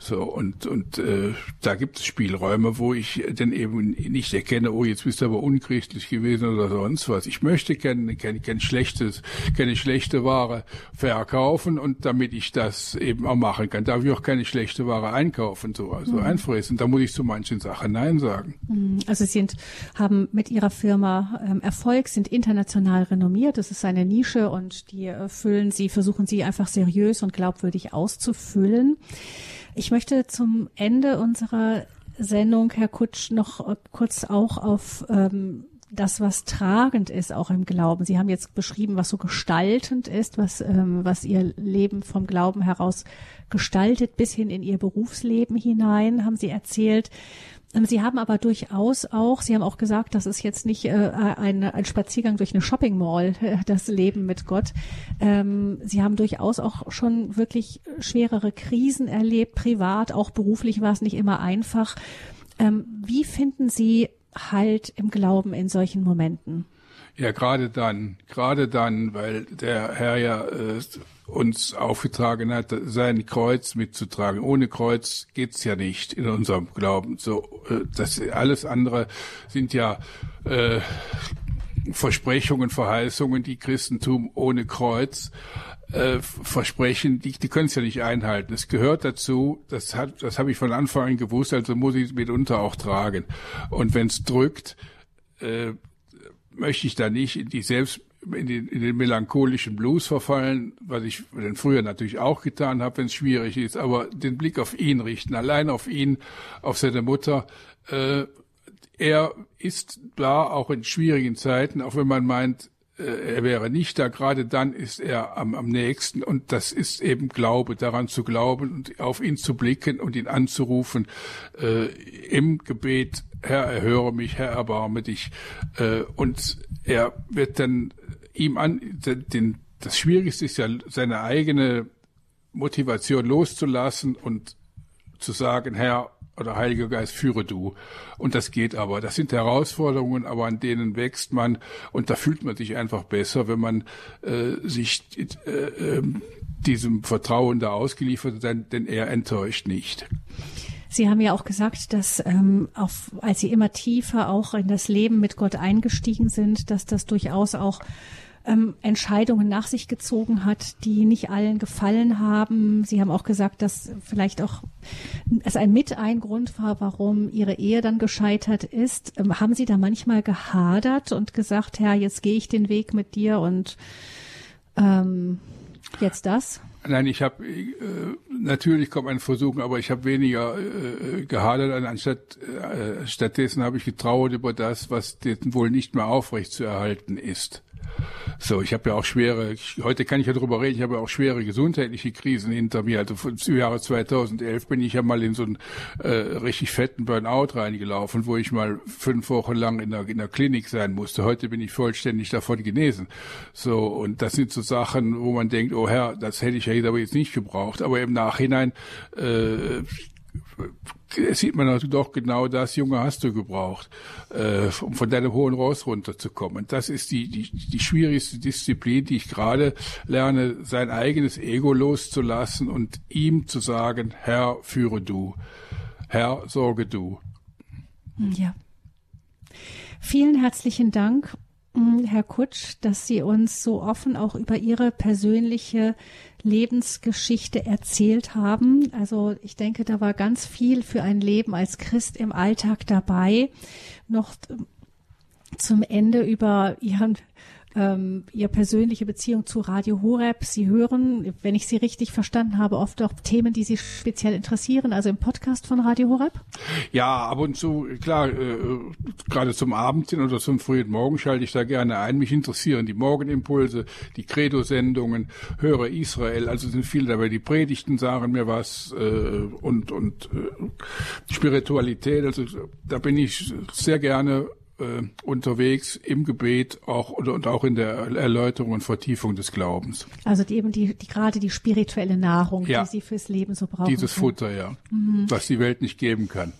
So, und, und äh, da gibt es Spielräume, wo ich dann eben nicht erkenne, oh, jetzt bist du aber unchristlich gewesen oder sonst was. Ich möchte keine, keine, kein schlechtes, keine schlechte Ware verkaufen und damit ich das eben auch machen kann, darf ich auch keine schlechte Ware einkaufen, so also mhm. einfressen. Da muss ich zu manchen Sachen Nein sagen. Mhm. Also Sie sind, haben mit Ihrer Firma ähm, Erfolg, sind international renommiert. Das ist eine Nische und die äh, füllen Sie, versuchen Sie einfach seriös und glaubwürdig auszufüllen. Ich möchte zum Ende unserer Sendung, Herr Kutsch, noch äh, kurz auch auf ähm, das, was tragend ist, auch im Glauben. Sie haben jetzt beschrieben, was so gestaltend ist, was, ähm, was Ihr Leben vom Glauben heraus gestaltet, bis hin in Ihr Berufsleben hinein, haben Sie erzählt. Ähm, Sie haben aber durchaus auch, Sie haben auch gesagt, das ist jetzt nicht äh, ein, ein Spaziergang durch eine Shopping Mall, das Leben mit Gott. Ähm, Sie haben durchaus auch schon wirklich schwerere Krisen erlebt, privat, auch beruflich war es nicht immer einfach. Ähm, wie finden Sie Halt im Glauben in solchen Momenten? Ja, gerade dann, gerade dann, weil der Herr ja äh, uns aufgetragen hat, sein Kreuz mitzutragen. Ohne Kreuz geht's ja nicht in unserem Glauben. So, äh, das alles andere sind ja äh, Versprechungen, Verheißungen, die Christentum ohne Kreuz äh, versprechen, die, die können es ja nicht einhalten. Es gehört dazu, das hat, das habe ich von Anfang an gewusst, also muss ich es mitunter auch tragen. Und wenn es drückt, äh, möchte ich da nicht in die selbst in den, in den melancholischen Blues verfallen, was ich denn früher natürlich auch getan habe, wenn es schwierig ist, aber den Blick auf ihn richten, allein auf ihn, auf seine Mutter. Äh, er ist da auch in schwierigen Zeiten, auch wenn man meint, er wäre nicht da, gerade dann ist er am, am nächsten. Und das ist eben Glaube, daran zu glauben und auf ihn zu blicken und ihn anzurufen. Äh, im Gebet, Herr, erhöre mich, Herr, erbarme dich. Äh, und er wird dann ihm an, den, das Schwierigste ist ja, seine eigene Motivation loszulassen und zu sagen, Herr oder Heiliger Geist, führe du. Und das geht aber. Das sind Herausforderungen, aber an denen wächst man und da fühlt man sich einfach besser, wenn man äh, sich äh, äh, diesem Vertrauen da ausgeliefert hat, denn er enttäuscht nicht. Sie haben ja auch gesagt, dass ähm, auf, als Sie immer tiefer auch in das Leben mit Gott eingestiegen sind, dass das durchaus auch ähm, Entscheidungen nach sich gezogen hat, die nicht allen gefallen haben. Sie haben auch gesagt, dass vielleicht auch es ein mit ein Grund war, warum Ihre Ehe dann gescheitert ist. Ähm, haben Sie da manchmal gehadert und gesagt, Herr, jetzt gehe ich den Weg mit dir und ähm, jetzt das? Nein, ich habe äh, natürlich kommt ein Versuchen, aber ich habe weniger äh, gehadert. Anstatt äh, stattdessen habe ich getraut über das, was wohl nicht mehr aufrecht zu erhalten ist. So, ich habe ja auch schwere, heute kann ich ja drüber reden, ich habe ja auch schwere gesundheitliche Krisen hinter mir. Also im Jahre 2011 bin ich ja mal in so einen äh, richtig fetten Burnout reingelaufen, wo ich mal fünf Wochen lang in der, in der Klinik sein musste. Heute bin ich vollständig davon genesen. So, und das sind so Sachen, wo man denkt, oh Herr, das hätte ich ja aber jetzt nicht gebraucht. Aber im Nachhinein äh, sieht man also doch genau das, Junge, hast du gebraucht, äh, um von deinem hohen Ross runterzukommen. Das ist die, die, die schwierigste Disziplin, die ich gerade lerne, sein eigenes Ego loszulassen und ihm zu sagen, Herr, führe du, Herr, sorge du. Ja. Vielen herzlichen Dank, Herr Kutsch, dass Sie uns so offen auch über Ihre persönliche Lebensgeschichte erzählt haben. Also ich denke, da war ganz viel für ein Leben als Christ im Alltag dabei. Noch zum Ende über Ihren ähm, Ihre persönliche Beziehung zu Radio Horeb. Sie hören, wenn ich Sie richtig verstanden habe, oft auch Themen, die Sie speziell interessieren, also im Podcast von Radio Horeb? Ja, ab und zu, klar, äh, gerade zum Abend hin oder zum frühen Morgen schalte ich da gerne ein. Mich interessieren die Morgenimpulse, die Credo-Sendungen, höre Israel, also sind viele dabei. Die Predigten sagen mir was äh, und, und äh, Spiritualität, also da bin ich sehr gerne äh, unterwegs im Gebet auch und, und auch in der Erläuterung und Vertiefung des Glaubens. Also die, eben die, die gerade die spirituelle Nahrung, ja. die Sie fürs Leben so brauchen. Dieses können. Futter, ja, mhm. was die Welt nicht geben kann.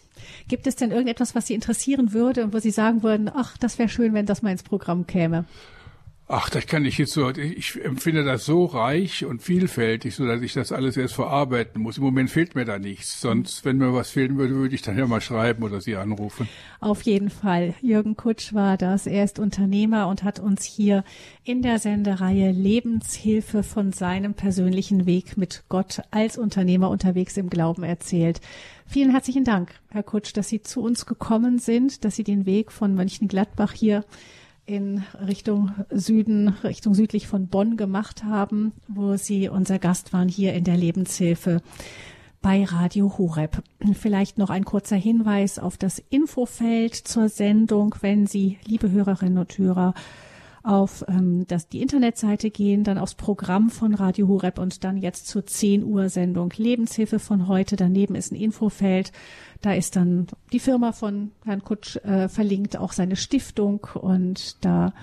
Gibt es denn irgendetwas, was Sie interessieren würde und wo Sie sagen würden, ach, das wäre schön, wenn das mal ins Programm käme? Ach, das kann ich jetzt so, ich empfinde das so reich und vielfältig, so dass ich das alles erst verarbeiten muss. Im Moment fehlt mir da nichts. Sonst, wenn mir was fehlen würde, würde ich dann ja mal schreiben oder Sie anrufen. Auf jeden Fall. Jürgen Kutsch war das. Er ist Unternehmer und hat uns hier in der Sendereihe Lebenshilfe von seinem persönlichen Weg mit Gott als Unternehmer unterwegs im Glauben erzählt. Vielen herzlichen Dank, Herr Kutsch, dass Sie zu uns gekommen sind, dass Sie den Weg von Mönchengladbach hier in Richtung Süden, Richtung südlich von Bonn gemacht haben, wo Sie unser Gast waren hier in der Lebenshilfe bei Radio Horeb. Vielleicht noch ein kurzer Hinweis auf das Infofeld zur Sendung, wenn Sie, liebe Hörerinnen und Hörer, auf ähm, das, die Internetseite gehen, dann aufs Programm von Radio Horeb und dann jetzt zur 10 Uhr Sendung Lebenshilfe von heute. Daneben ist ein Infofeld. Da ist dann die Firma von Herrn Kutsch äh, verlinkt, auch seine Stiftung und da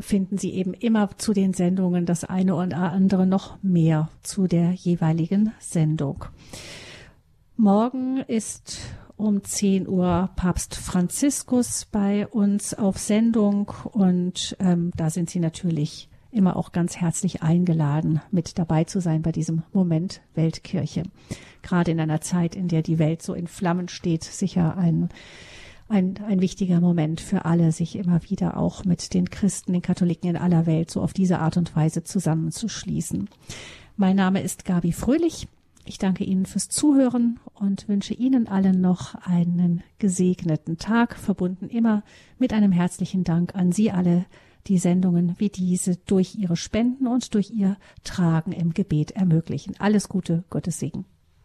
finden Sie eben immer zu den Sendungen das eine und andere noch mehr zu der jeweiligen Sendung. Morgen ist um 10 Uhr Papst Franziskus bei uns auf Sendung und ähm, da sind Sie natürlich immer auch ganz herzlich eingeladen, mit dabei zu sein bei diesem Moment Weltkirche. Gerade in einer Zeit, in der die Welt so in Flammen steht, sicher ein, ein, ein wichtiger Moment für alle, sich immer wieder auch mit den Christen, den Katholiken in aller Welt so auf diese Art und Weise zusammenzuschließen. Mein Name ist Gabi Fröhlich. Ich danke Ihnen fürs Zuhören und wünsche Ihnen allen noch einen gesegneten Tag, verbunden immer mit einem herzlichen Dank an Sie alle, die Sendungen wie diese durch Ihre Spenden und durch Ihr Tragen im Gebet ermöglichen. Alles Gute, Gottes Segen.